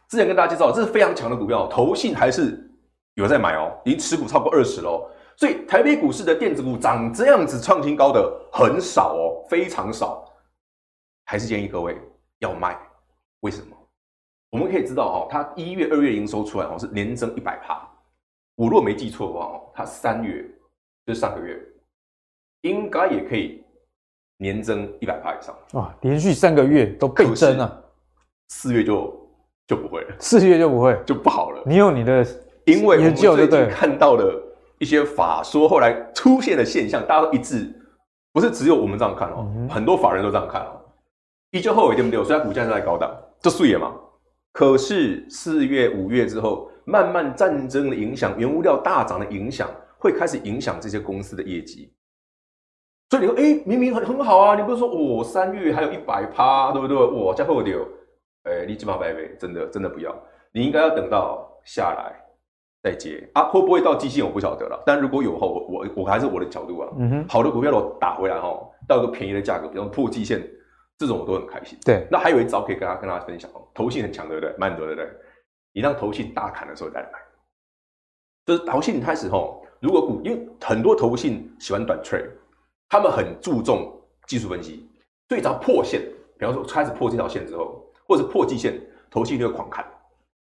之前跟大家介绍，这是非常强的股票，投信还是有在买哦，已经持股超过二十了，所以台北股市的电子股涨这样子创新高的很少哦，非常少。还是建议各位要卖，为什么？我们可以知道哦，它一月、二月营收出来哦是年增一百趴。我如果没记错的话哦，它三月就是上个月，应该也可以年增一百趴以上。哇，连续三个月都倍增啊！四月就就不会了，四月就不会就不好了。你有你的，因为我们最近看到的一些法说后来出现的现象，大家都一致，不是只有我们这样看哦，嗯、很多法人都这样看哦。依旧后尾对不对？虽然股价是在高档，这素颜嘛。可是四月、五月之后，慢慢战争的影响，原物料大涨的影响，会开始影响这些公司的业绩。所以你说，哎、欸，明明很很好啊，你不是说我三、哦、月还有一百趴，对不对？我，加厚点，哎，你起码百倍，真的真的不要，你应该要等到下来再接啊。会不会到季线我不晓得了，但如果有后，我我我还是我的角度啊，嗯哼，好的股票我打回来哈，到一个便宜的价格，比方破季线，这种我都很开心。对，那还有一招可以跟他跟大家分享哦，投信很强，对不对？蛮多，对不对？你让投信大砍的时候再来买，就是投信开始吼，如果股因为很多投信喜欢短 trade。他们很注重技术分析，所以只要破线，比方说开始破这条线之后，或者是破季线，投信就会狂砍。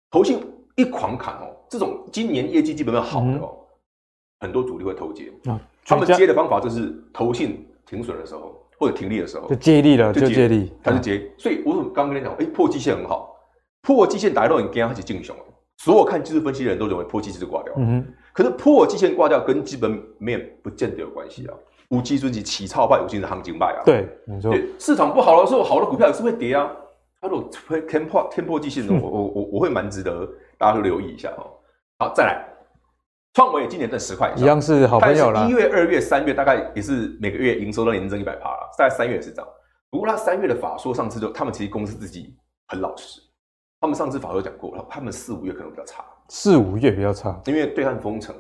投信一狂砍哦，这种今年业绩基本上好的哦，嗯、很多主力会投接。啊、他们接的方法就是投信停损的时候或者停利的时候就接力了，就接力，他就接。嗯、所以我刚刚跟你讲，哎，破季线很好，破季线打到你跟它一起进熊，所有看技术分析的人都认为破季线就挂掉。嗯哼，可是破季线挂掉跟基本面不见得有关系啊。无基准级起超派，有基准行情派啊。对，没错。市场不好的时候，好的股票也是会跌啊。它如果天破天破季线 <laughs> 的，我我我我会蛮值得大家都留意一下哦。好，再来，创维今年挣十块，一样是好朋友啦。一月、二月、三月大概也是每个月营收都年增一百趴了，大概三月也是涨。不过他三月的法说上次就他们其实公司自己很老实，他们上次法说讲过了，他们四五月可能比较差，四五月比较差，因为对岸封城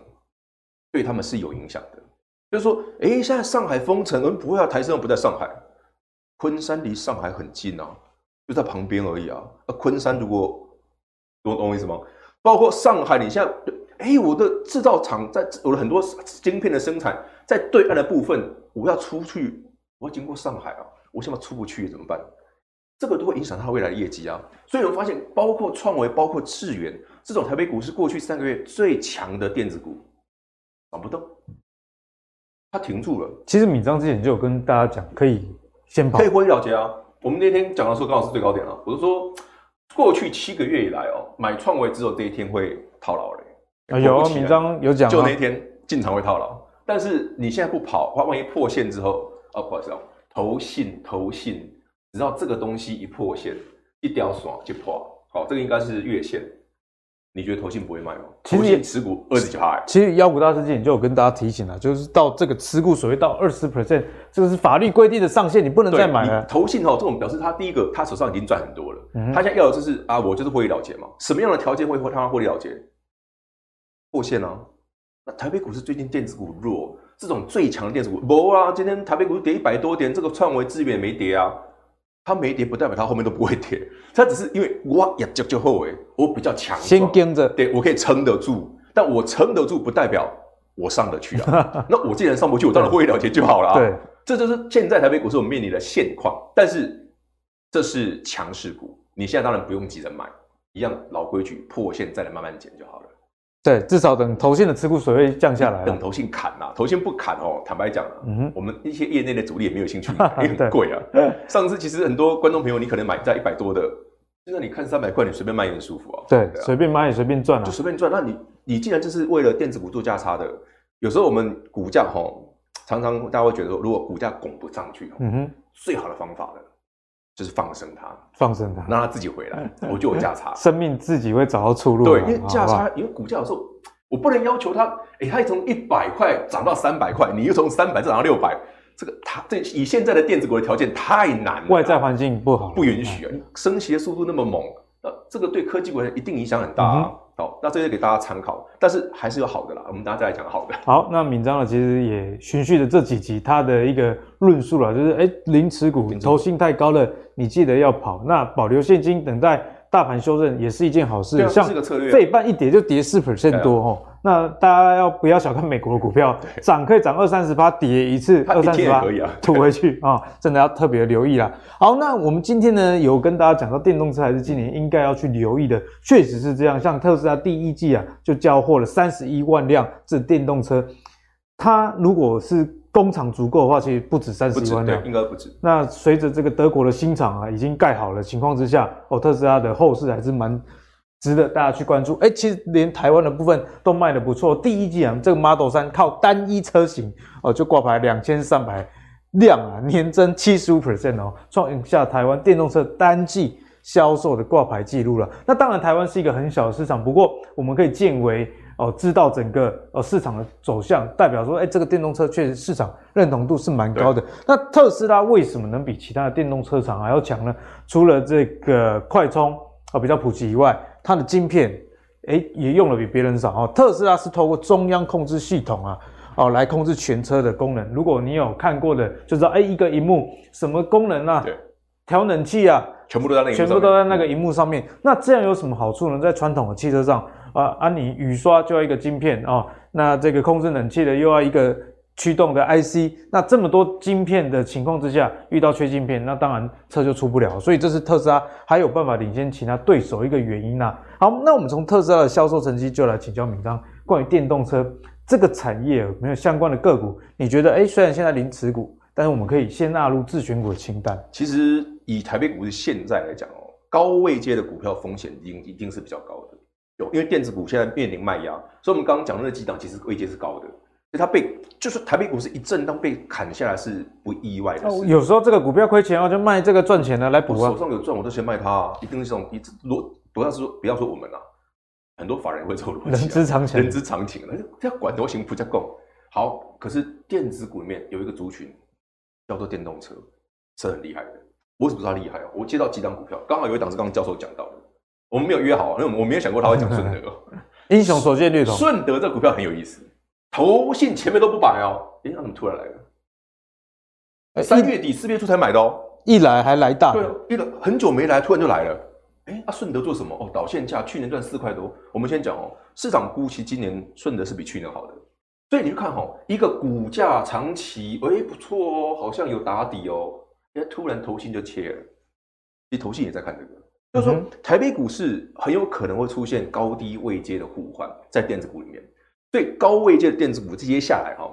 对他们是有影响的。就是说，哎，现在上海封城，我们不会啊，台积电不在上海，昆山离上海很近啊，就在旁边而已啊。那昆山如果懂懂我意思吗？包括上海，你现在，哎，我的制造厂在，我的很多晶片的生产在对岸的部分，我要出去，我要经过上海啊，我现在出不去怎么办？这个都会影响它未来的业绩啊。所以我们发现，包括创维，包括智原这种台北股市过去三个月最强的电子股，涨不动。它停住了。其实米章之前就有跟大家讲，可以先跑，可以获利了结啊。我们那天讲的时候刚好是最高点了。我是说，过去七个月以来哦，买创维只有这一天会套牢嘞。啊，有啊，闵漳有讲，就那一天进场会套牢。但是你现在不跑，万一破线之后，哦，不好意思哦，投信投信，只要这个东西一破线，一掉爽就破。好，这个应该是月线。你觉得投信不会卖吗？其实持股二十几趴。其实妖股大师之前就有跟大家提醒了，就是到这个持股所谓到二十 percent，这个是法律规定的上限，你不能再买了。投信哦，这种表示他第一个，他手上已经赚很多了，嗯、他现在要的就是啊，我就是获利了结嘛。什么样的条件会让他获利了结？破线啊！那台北股市最近电子股弱，这种最强的电子股，不啊，今天台北股市跌一百多点，这个创维资源也没跌啊。它没跌不代表它后面都不会跌，它只是因为我也就就后尾我比较强，先跟着，对我可以撑得住，但我撑得住不代表我上得去啊。<laughs> 那我既然上不去，我当然获利了结就好了啊。对，这就是现在台北股市我们面临的现况。但是这是强势股，你现在当然不用急着买，一样老规矩，破线再来慢慢减就好了。对，至少等投信的持股水位降下来，等投信砍呐、啊，投信不砍哦。坦白讲、啊，嗯哼，我们一些业内的主力也没有兴趣，<laughs> 也很贵啊。上次其实很多观众朋友，你可能买在一百多的，现在你看三百块，你随便卖也很舒服啊。对，随、啊、便买也随便赚啊，就随便赚。那你你既然就是为了电子股做价差的，有时候我们股价哈，常常大家会觉得说，如果股价拱不上去，嗯哼，最好的方法了。就是放生它，放生它，让它自己回来，我就有价差，<laughs> 生命自己会找到出路。对，因为价差，因为股价有时候我不能要求它，哎，它从一百块涨到三百块，你又从三百涨到六百，这个它这以现在的电子股的条件太难了，外在环境不好，不允许啊，升息的速度那么猛，那这个对科技股一定影响很大啊。好，那这些给大家参考，但是还是有好的啦。我们大家再来讲好的。好，那敏章呢，其实也循序的这几集他的一个论述了，就是哎，零持股投信太高了，你记得要跑。那保留现金等待大盘修正也是一件好事。像这半一跌就跌四 percent 多哈。那大家要不要小看美国的股票？<laughs> 涨可以涨二三十八，跌一次二三十八 <laughs> 吐回去啊！<laughs> 真的要特别留意啦。好，那我们今天呢有跟大家讲到电动车还是今年应该要去留意的，确实是这样。像特斯拉第一季啊就交货了三十一万辆这电动车，它如果是工厂足够的话，其实不止三十一万辆，应该不止。那随着这个德国的新厂啊已经盖好了情况之下，哦，特斯拉的后市还是蛮。值得大家去关注。哎，其实连台湾的部分都卖得不错。第一季啊，这个 Model 三靠单一车型哦，就挂牌两千三百辆啊，年增七十五 percent 哦，创下台湾电动车单季销售的挂牌记录了。那当然，台湾是一个很小的市场，不过我们可以见微哦，知道整个呃市场的走向，代表说，哎，这个电动车确实市场认同度是蛮高的。那特斯拉为什么能比其他的电动车厂还要强呢？除了这个快充啊比较普及以外，它的晶片哎也用了比别人少哦。特斯拉是透过中央控制系统啊哦来控制全车的功能。如果你有看过的，就知道哎一个荧幕什么功能啊？对，调冷气啊，全部都在那个，全部都在那个荧幕上面。那这样有什么好处呢？在传统的汽车上。啊啊！你雨刷就要一个晶片哦，那这个控制冷气的又要一个驱动的 IC，那这么多晶片的情况之下，遇到缺晶片，那当然车就出不了。所以这是特斯拉还有办法领先其他对手一个原因呐。好，那我们从特斯拉的销售成绩就来请教闵漳，关于电动车这个产业有没有相关的个股？你觉得诶，虽然现在零持股，但是我们可以先纳入自选股的清单。其实以台北股市现在来讲哦，高位阶的股票风险一定一定是比较高的。因为电子股现在面临卖压，所以我们刚刚讲的那几档其实位阶是高的，所以它被就是台北股市一震荡被砍下来是不意外的事。有时候这个股票亏钱哦，就卖这个赚钱的来补啊。手上有赚我都先卖它啊，一定是这种一逻不要说不要说我们啊，很多法人会做逻辑，人之常情，人之常情。这要管多行不加够好，可是电子股里面有一个族群叫做电动车，是很厉害的。我为什么说它厉害哦？我接到几档股票，刚好有一档是刚刚教授讲到的。我们没有约好，因为我没有想过他会讲顺德。<laughs> 英雄所见略同。顺德这股票很有意思，投信前面都不买哦，诶，他怎么突然来了？三月底四月初才买的哦，一来还来大。对，一来很久没来，突然就来了。诶，啊，顺德做什么？哦，导线架，去年赚四块多。我们先讲哦，市场估期今年顺德是比去年好的，所以你去看哦，一个股价长期诶不错哦，好像有打底哦，诶突然投信就切了，其实投信也在看这个。就是说，台北股市很有可能会出现高低位阶的互换，在电子股里面。对高位阶的电子股，接下来哈，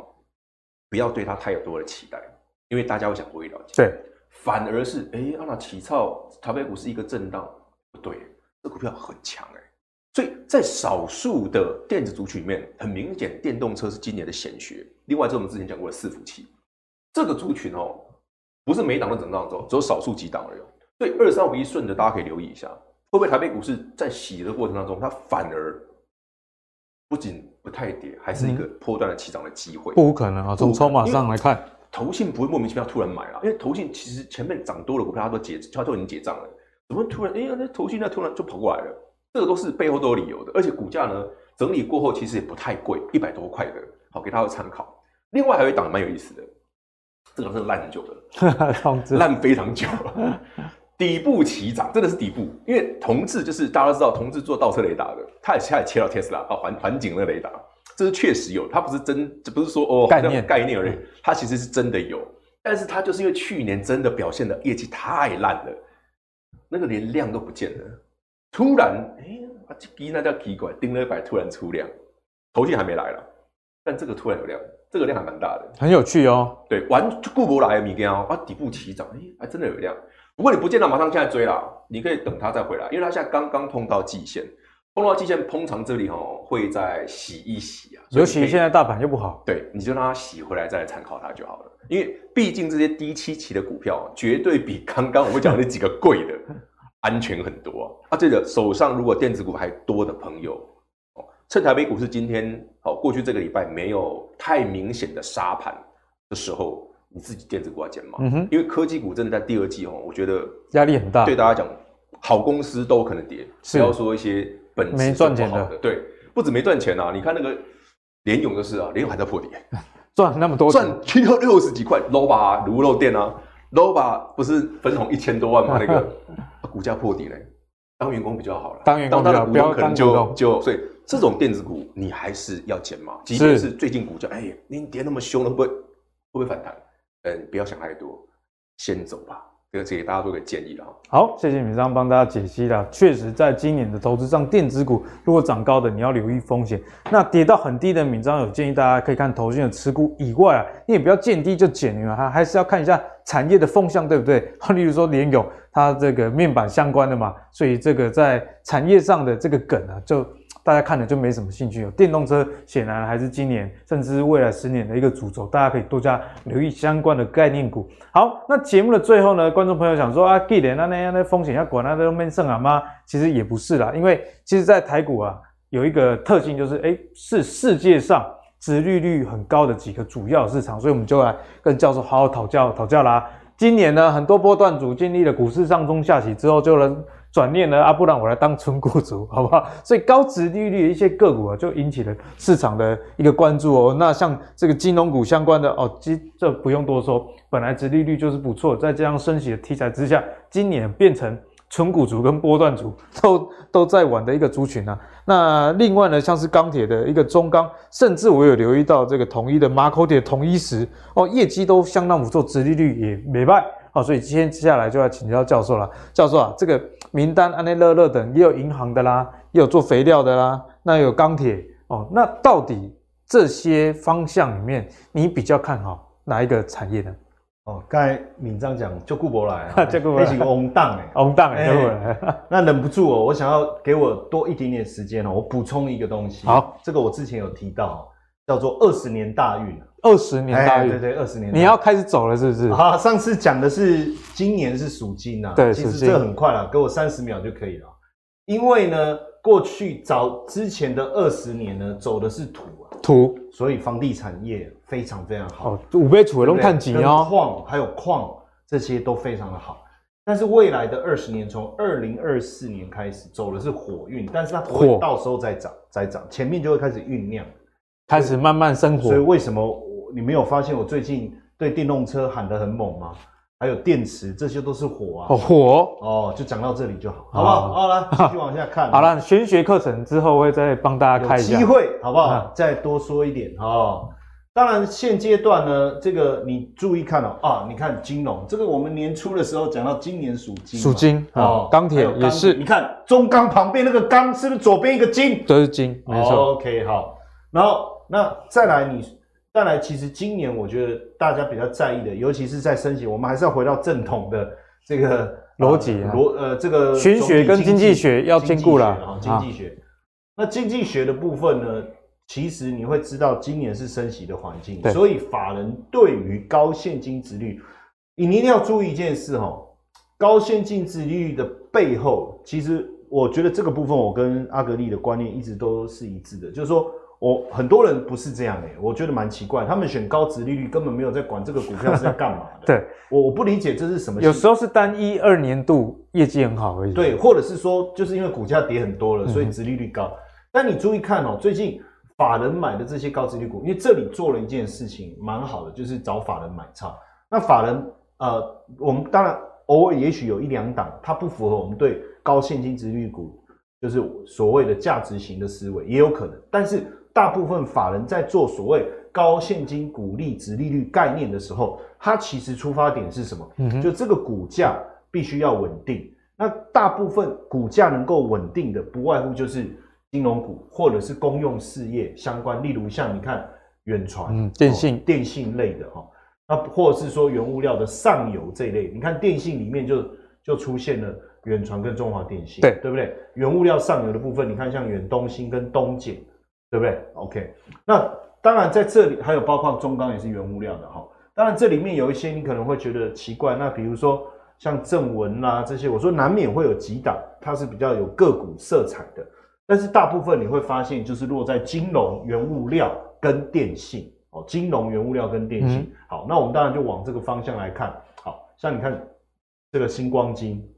不要对它太有多的期待，因为大家会想获利了解。对，反而是哎，让它起操台北股市一个震荡，不对，这股票很强哎。所以在少数的电子族群里面，很明显，电动车是今年的显学。另外，这我们之前讲过的伺服器，这个族群哦，不是每档都震荡走，只有少数几档而已。对，二三五一顺的，大家可以留意一下，会不会台北股市在洗的过程当中，它反而不仅不太跌，还是一个破断的起涨的机会？不可能啊！从筹码上来看，投信不会莫名其妙突然买了，因为投信其实前面涨多了股票，它都结，它都已经结账了，怎么突然？哎呀，那投信那突然就跑过来了，这个都是背后都有理由的，而且股价呢整理过后其实也不太贵，一百多块的，好给大家参考。另外还有一档蛮有意思的，这个是烂很久的，<laughs> 烂非常久了。<laughs> 底部起涨，真的是底部，因为同志就是大家都知道，同志做倒车雷达的，他也他也切到特斯拉啊，环环景的雷达，这是确实有，它不是真，这不是说哦概念。概念而已，它其实是真的有，但是它就是因为去年真的表现的业绩太烂了，那个连量都不见了，突然哎，啊这鸡那叫奇怪，盯了一百突然出量，头信还没来了，但这个突然有量，这个量还蛮大的，很有趣哦，对，完顾不来米根啊，底部起涨，哎，还真的有量。不过你不见得马上现在追啦，你可以等它再回来，因为它现在刚刚碰到季线，碰到季线，通常这里哦会再洗一洗啊。尤其现在大盘又不好，对，你就让它洗回来再来参考它就好了。因为毕竟这些低七期的股票绝对比刚刚我们讲的那几个贵的 <laughs> 安全很多啊。这个手上如果电子股还多的朋友哦，趁台北股市今天哦过去这个礼拜没有太明显的杀盘的时候。你自己电子股要减嘛？嗯哼，因为科技股真的在第二季哦，我觉得压力很大。对大家讲，好公司都有可能跌，不要说一些本质没赚钱的。对，不止没赚钱啊！你看那个联咏就是啊，联咏还在破底，赚那么多，赚七六六十几块，Nova 卤肉店啊，Nova 不是分红一千多万吗？那个 <laughs> 股价破底嘞，当员工比较好了，当员工当他的股东可能就就所以这种电子股你还是要减嘛。即便是最近股价哎，你跌那么凶了，会不会会不会反弹？嗯，不要想太多，先走吧。这个给大家做个建议了。好，谢谢闵漳帮大家解析了。确实，在今年的投资上，电子股如果涨高的，你要留意风险。那跌到很低的，闵漳有建议大家可以看投信的持股以外啊，你也不要见低就减，因为它还是要看一下产业的风向，对不对？<laughs> 例如说联咏，它这个面板相关的嘛，所以这个在产业上的这个梗啊，就。大家看了就没什么兴趣哦。电动车显然还是今年甚至未来十年的一个主轴，大家可以多加留意相关的概念股。好，那节目的最后呢，观众朋友想说啊，既然那那样的风险要管那都没剩啊吗？其实也不是啦，因为其实，在台股啊，有一个特性，就是哎，是世界上殖利率很高的几个主要市场，所以我们就来跟教授好好讨教讨教啦。今年呢，很多波段组经历了股市上中下起之后，就能转念了啊，不然我来当存股族，<laughs> 好不好？所以高殖利率的一些个股啊，就引起了市场的一个关注哦。那像这个金融股相关的哦，这这不用多说，本来殖利率就是不错，在这样升息的题材之下，今年变成存股族跟波段族 <laughs> 都都在玩的一个族群啊。那另外呢，像是钢铁的一个中钢，甚至我有留意到这个统一的马口铁、统一石哦，业绩都相当不错，殖利率也没败。好，所以今天接下来就要请教教授了。教授啊，这个名单安内乐乐等也有银行的啦，也有做肥料的啦，那有钢铁哦。那到底这些方向里面，你比较看好哪一个产业呢？哦，刚才闵章讲就顾博来，就顾不 <laughs> 来，那是翁档哎，翁档哎，<laughs> 那忍不住哦，我想要给我多一点点时间哦，我补充一个东西。好，这个我之前有提到，叫做二十年大运。二十年大运，对对，二十年，你要开始走了是不是？好，上次讲的是今年是属金呐，对，其实这很快了，给我三十秒就可以了。因为呢，过去早之前的二十年呢，走的是土啊，土，所以房地产业非常非常好。哦，五倍土都看紧哦，矿还有矿这些都非常的好。但是未来的二十年，从二零二四年开始走的是火运，但是它不会到时候再涨再涨，前面就会开始酝酿，开始慢慢生活。所以为什么你没有发现我最近对电动车喊得很猛吗？还有电池，这些都是火啊！哦，火哦，就讲到这里就好，好不好？好了，继续往下看。好了，玄学课程之后会再帮大家开一下。机会好不好？再多说一点哦。当然，现阶段呢，这个你注意看哦啊，你看金融这个，我们年初的时候讲到今年属金，属金哦，钢铁也是。你看中钢旁边那个钢是不是左边一个金？都是金，没错。OK，好。然后那再来你。再来，其实今年我觉得大家比较在意的，尤其是在升息，我们还是要回到正统的这个逻辑，逻呃这个玄学跟经济学要兼顾了啊。经济学，那经济学的部分呢，其实你会知道今年是升息的环境，所以法人对于高现金值率，你一定要注意一件事哈，高现金殖利率的背后，其实我觉得这个部分我跟阿格力的观念一直都是一致的，就是说。我很多人不是这样的，我觉得蛮奇怪，他们选高值利率根本没有在管这个股票是在干嘛的。<laughs> 对，我我不理解这是什么。有时候是单一二年度业绩很好而已。对，或者是说就是因为股价跌很多了，所以值利率高。嗯、但你注意看哦，最近法人买的这些高殖利率股，因为这里做了一件事情蛮好的，就是找法人买超。那法人呃，我们当然偶尔也许有一两档，它不符合我们对高现金殖利率股，就是所谓的价值型的思维，也有可能，但是。大部分法人在做所谓高现金股利、值利率概念的时候，它其实出发点是什么？嗯，就这个股价必须要稳定。那大部分股价能够稳定的，不外乎就是金融股或者是公用事业相关，例如像你看远传、嗯、电信、哦、电信类的哈，那或者是说原物料的上游这一类，你看电信里面就就出现了远传跟中华电信，对对不对？原物料上游的部分，你看像远东新跟东碱。对不对？OK，那当然在这里还有包括中钢也是原物料的哈。当然这里面有一些你可能会觉得奇怪，那比如说像正文啦这些，我说难免会有几档它是比较有个股色彩的，但是大部分你会发现就是落在金融、原物料跟电信哦，金融、原物料跟电信。好，那我们当然就往这个方向来看，好像你看这个星光金，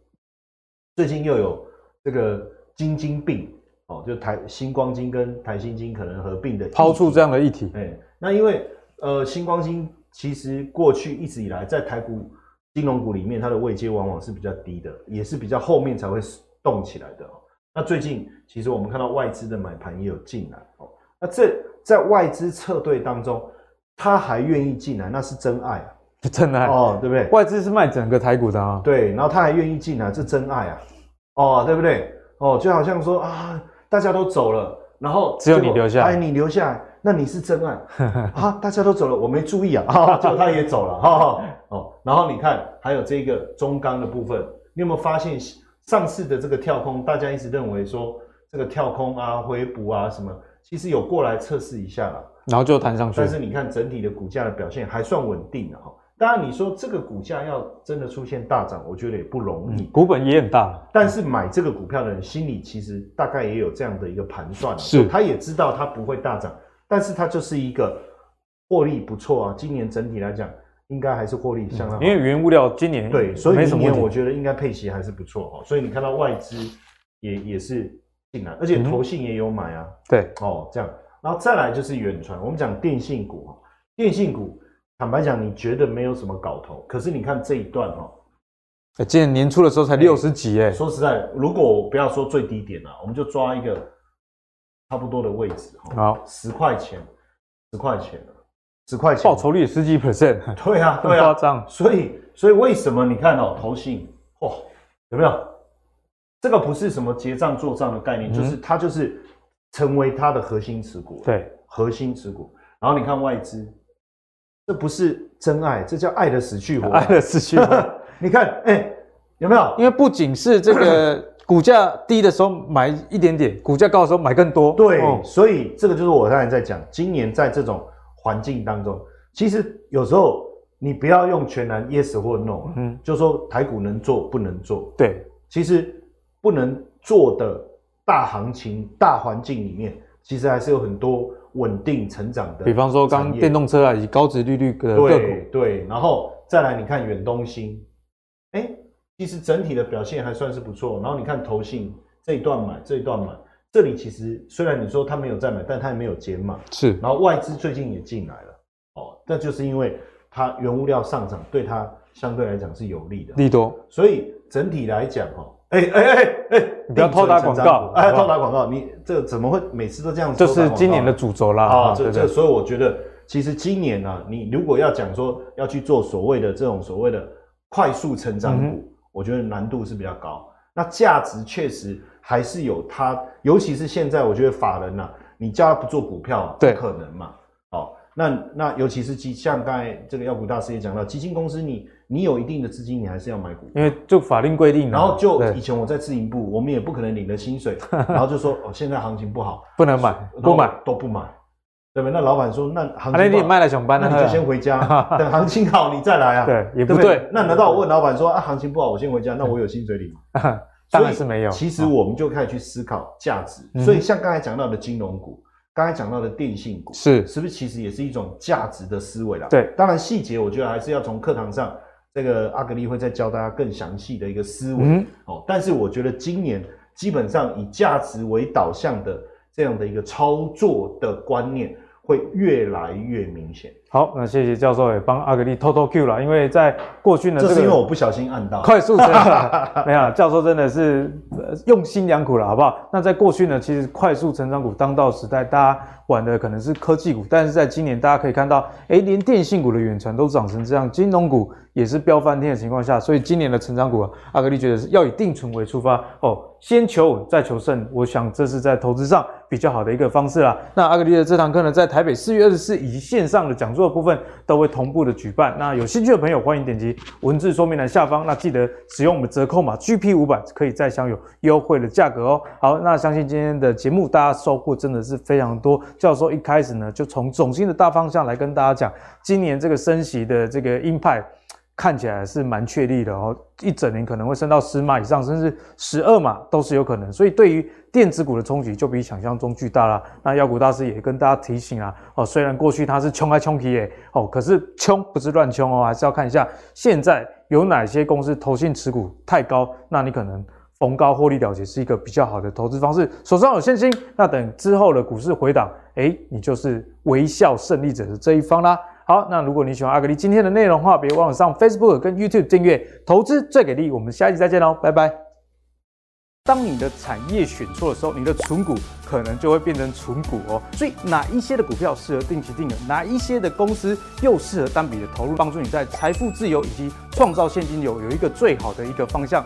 最近又有这个金晶并。哦，就台星光金跟台新金可能合并的，抛出这样的议题。哎，那因为呃，星光金其实过去一直以来在台股金融股里面，它的位阶往往是比较低的，也是比较后面才会动起来的。哦那最近其实我们看到外资的买盘也有进来。哦，那这在外资撤退当中，他还愿意进来，那是真爱啊，<laughs> 真爱哦，对不对？外资是卖整个台股的啊，对，然后他还愿意进来，这真爱啊，哦，对不对？哦，就好像说啊。大家都走了，然后只有你留下来。哎，你留下来，那你是真爱 <laughs> 啊！大家都走了，我没注意啊，<laughs> 结果他也走了，哈哦。然后你看，还有这个中钢的部分，你有没有发现上次的这个跳空？大家一直认为说这个跳空啊、回补啊什么，其实有过来测试一下了，然后就弹上去。但是你看整体的股价的表现还算稳定的哈。当然你说这个股价要真的出现大涨，我觉得也不容易，嗯、股本也很大。但是买这个股票的人心里其实大概也有这样的一个盘算，是，他也知道它不会大涨，但是它就是一个获利不错啊。今年整体来讲，应该还是获利相当好，因为原物料今年对，所以明年我觉得应该配息还是不错哦。所以你看到外资也也是进来，而且投信也有买啊。嗯、对，哦，这样，然后再来就是远传，我们讲电信股，电信股。坦白讲，你觉得没有什么搞头，可是你看这一段哈，今年年初的时候才六十几哎。说实在，如果不要说最低点了，我们就抓一个差不多的位置哈。好，十块钱，十块钱，十块钱，报酬率十几 percent。对啊，对啊，夸张。所以，所以为什么你看哦，投信哇，有没有？这个不是什么结账做账的概念，嗯、就是它就是成为它的核心持股。对，核心持股。然后你看外资。这不是真爱，这叫爱的死去活，爱的死去活。<laughs> 你看，哎、欸，有没有？因为不仅是这个 <clears throat> 股价低的时候买一点点，股价高的时候买更多。对，哦、所以这个就是我刚才在讲，今年在这种环境当中，其实有时候你不要用全然 yes 或 no，嗯，就说台股能做不能做。对，其实不能做的大行情、大环境里面，其实还是有很多。稳定成长的，比方说刚电动车啊，以高值利率的个股，对对，然后再来你看远东新，哎、欸，其实整体的表现还算是不错。然后你看投信这一段买，这一段买，这里其实虽然你说它没有再买，但它也没有减码，是。然后外资最近也进来了，哦，那就是因为它原物料上涨，对它相对来讲是有利的，利多。所以整体来讲，哈。哎哎哎哎！你不要偷打广告，哎，偷打广告，你这怎么会每次都这样子？这是今年的主轴啦啊！这这，所以我觉得，其实今年呢、啊，你如果要讲说要去做所谓的这种所谓的快速成长股，嗯、我觉得难度是比较高。那价值确实还是有它，尤其是现在，我觉得法人呐、啊，你叫他不做股票，不可能嘛。哦，那那尤其是基，像刚才这个药股大师也讲到，基金公司你。你有一定的资金，你还是要买股，因为就法令规定。然后就以前我在自营部，我们也不可能领了薪水，<laughs> 然后就说哦，现在行情不好，不能买，不买都不买，对不对？那老板说那行情你卖了上班，那你就先回家，<laughs> 等行情好你再来啊。对，也不对。那难道我问老板说啊，行情不好，我先回家，那我有薪水领吗？<laughs> 当然是没有。其实我们就开始去思考价值。所以像刚才讲到的金融股，刚才讲到的电信股，是是不是其实也是一种价值的思维啦？对，当然细节我觉得还是要从课堂上。这个阿格力会再教大家更详细的一个思维，嗯、哦，但是我觉得今年基本上以价值为导向的这样的一个操作的观念会越来越明显。好，那谢谢教授也帮阿格力偷偷 Q 了，因为在过去呢，这是因为我不小心按到快速成长，<laughs> 没有，教授真的是用心良苦了，好不好？那在过去呢，其实快速成长股当道时代，大家玩的可能是科技股，但是在今年大家可以看到，哎，连电信股的远传都涨成这样，金融股也是飙翻天的情况下，所以今年的成长股啊，阿格力觉得是要以定存为出发哦，先求稳再求胜，我想这是在投资上比较好的一个方式啦。那阿格力的这堂课呢，在台北四月二十四以及线上的讲座部分都会同步的举办。那有兴趣的朋友欢迎点击文字说明栏下方，那记得使用我们折扣码 GP 五百，可以再享有优惠的价格哦。好，那相信今天的节目大家收获真的是非常多。教授一开始呢，就从总经的大方向来跟大家讲，今年这个升息的这个鹰派。看起来是蛮确立的哦，一整年可能会升到十码以上，甚至十二码都是有可能。所以对于电子股的冲击就比想象中巨大啦。那妖股大师也跟大家提醒啊，哦，虽然过去它是冲来冲去耶，哦，可是冲不是乱冲哦，还是要看一下现在有哪些公司投信持股太高，那你可能逢高获利了结是一个比较好的投资方式。手上有现金，那等之后的股市回档，诶，你就是微笑胜利者的这一方啦。好，那如果你喜欢阿格力今天的内容的话，别忘了上 Facebook 跟 YouTube 订阅投资最给力。我们下一集再见喽，拜拜。当你的产业选错的时候，你的存股可能就会变成存股哦。所以哪一些的股票适合定期定额，哪一些的公司又适合单笔的投入，帮助你在财富自由以及创造现金流有一个最好的一个方向。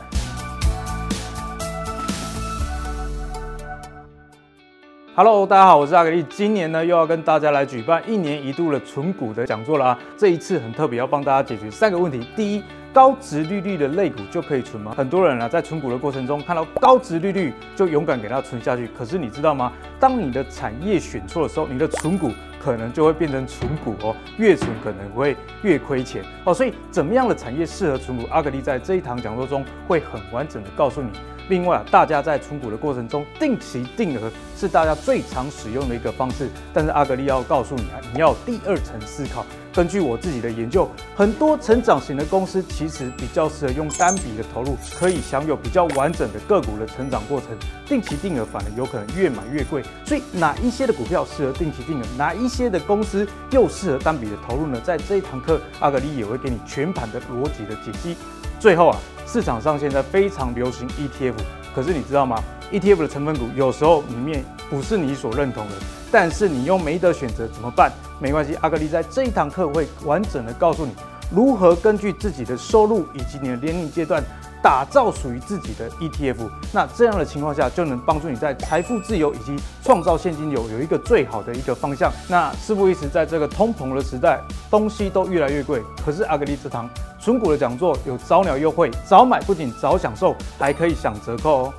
Hello，大家好，我是阿格力。今年呢，又要跟大家来举办一年一度的存股的讲座了啊。这一次很特别，要帮大家解决三个问题。第一，高殖利率的类股就可以存吗？很多人啊，在存股的过程中看到高殖利率就勇敢给它存下去。可是你知道吗？当你的产业选错的时候，你的存股可能就会变成存股哦，越存可能会越亏钱哦。所以，怎么样的产业适合存股？阿格力在这一堂讲座中会很完整的告诉你。另外啊，大家在存股的过程中，定期定额是大家最常使用的一个方式。但是阿格力要告诉你啊，你要第二层思考。根据我自己的研究，很多成长型的公司其实比较适合用单笔的投入，可以享有比较完整的个股的成长过程。定期定额反而有可能越买越贵。所以哪一些的股票适合定期定额，哪一些的公司又适合单笔的投入呢？在这一堂课，阿格力也会给你全盘的逻辑的解析。最后啊。市场上现在非常流行 ETF，可是你知道吗？ETF 的成分股有时候里面不是你所认同的，但是你又没得选择怎么办？没关系，阿格力在这一堂课会完整的告诉你如何根据自己的收入以及你的年龄阶段打造属于自己的 ETF。那这样的情况下就能帮助你在财富自由以及创造现金流有一个最好的一个方向。那事不宜迟，在这个通膨的时代，东西都越来越贵，可是阿格力这堂。存股的讲座有早鸟优惠，早买不仅早享受，还可以享折扣哦。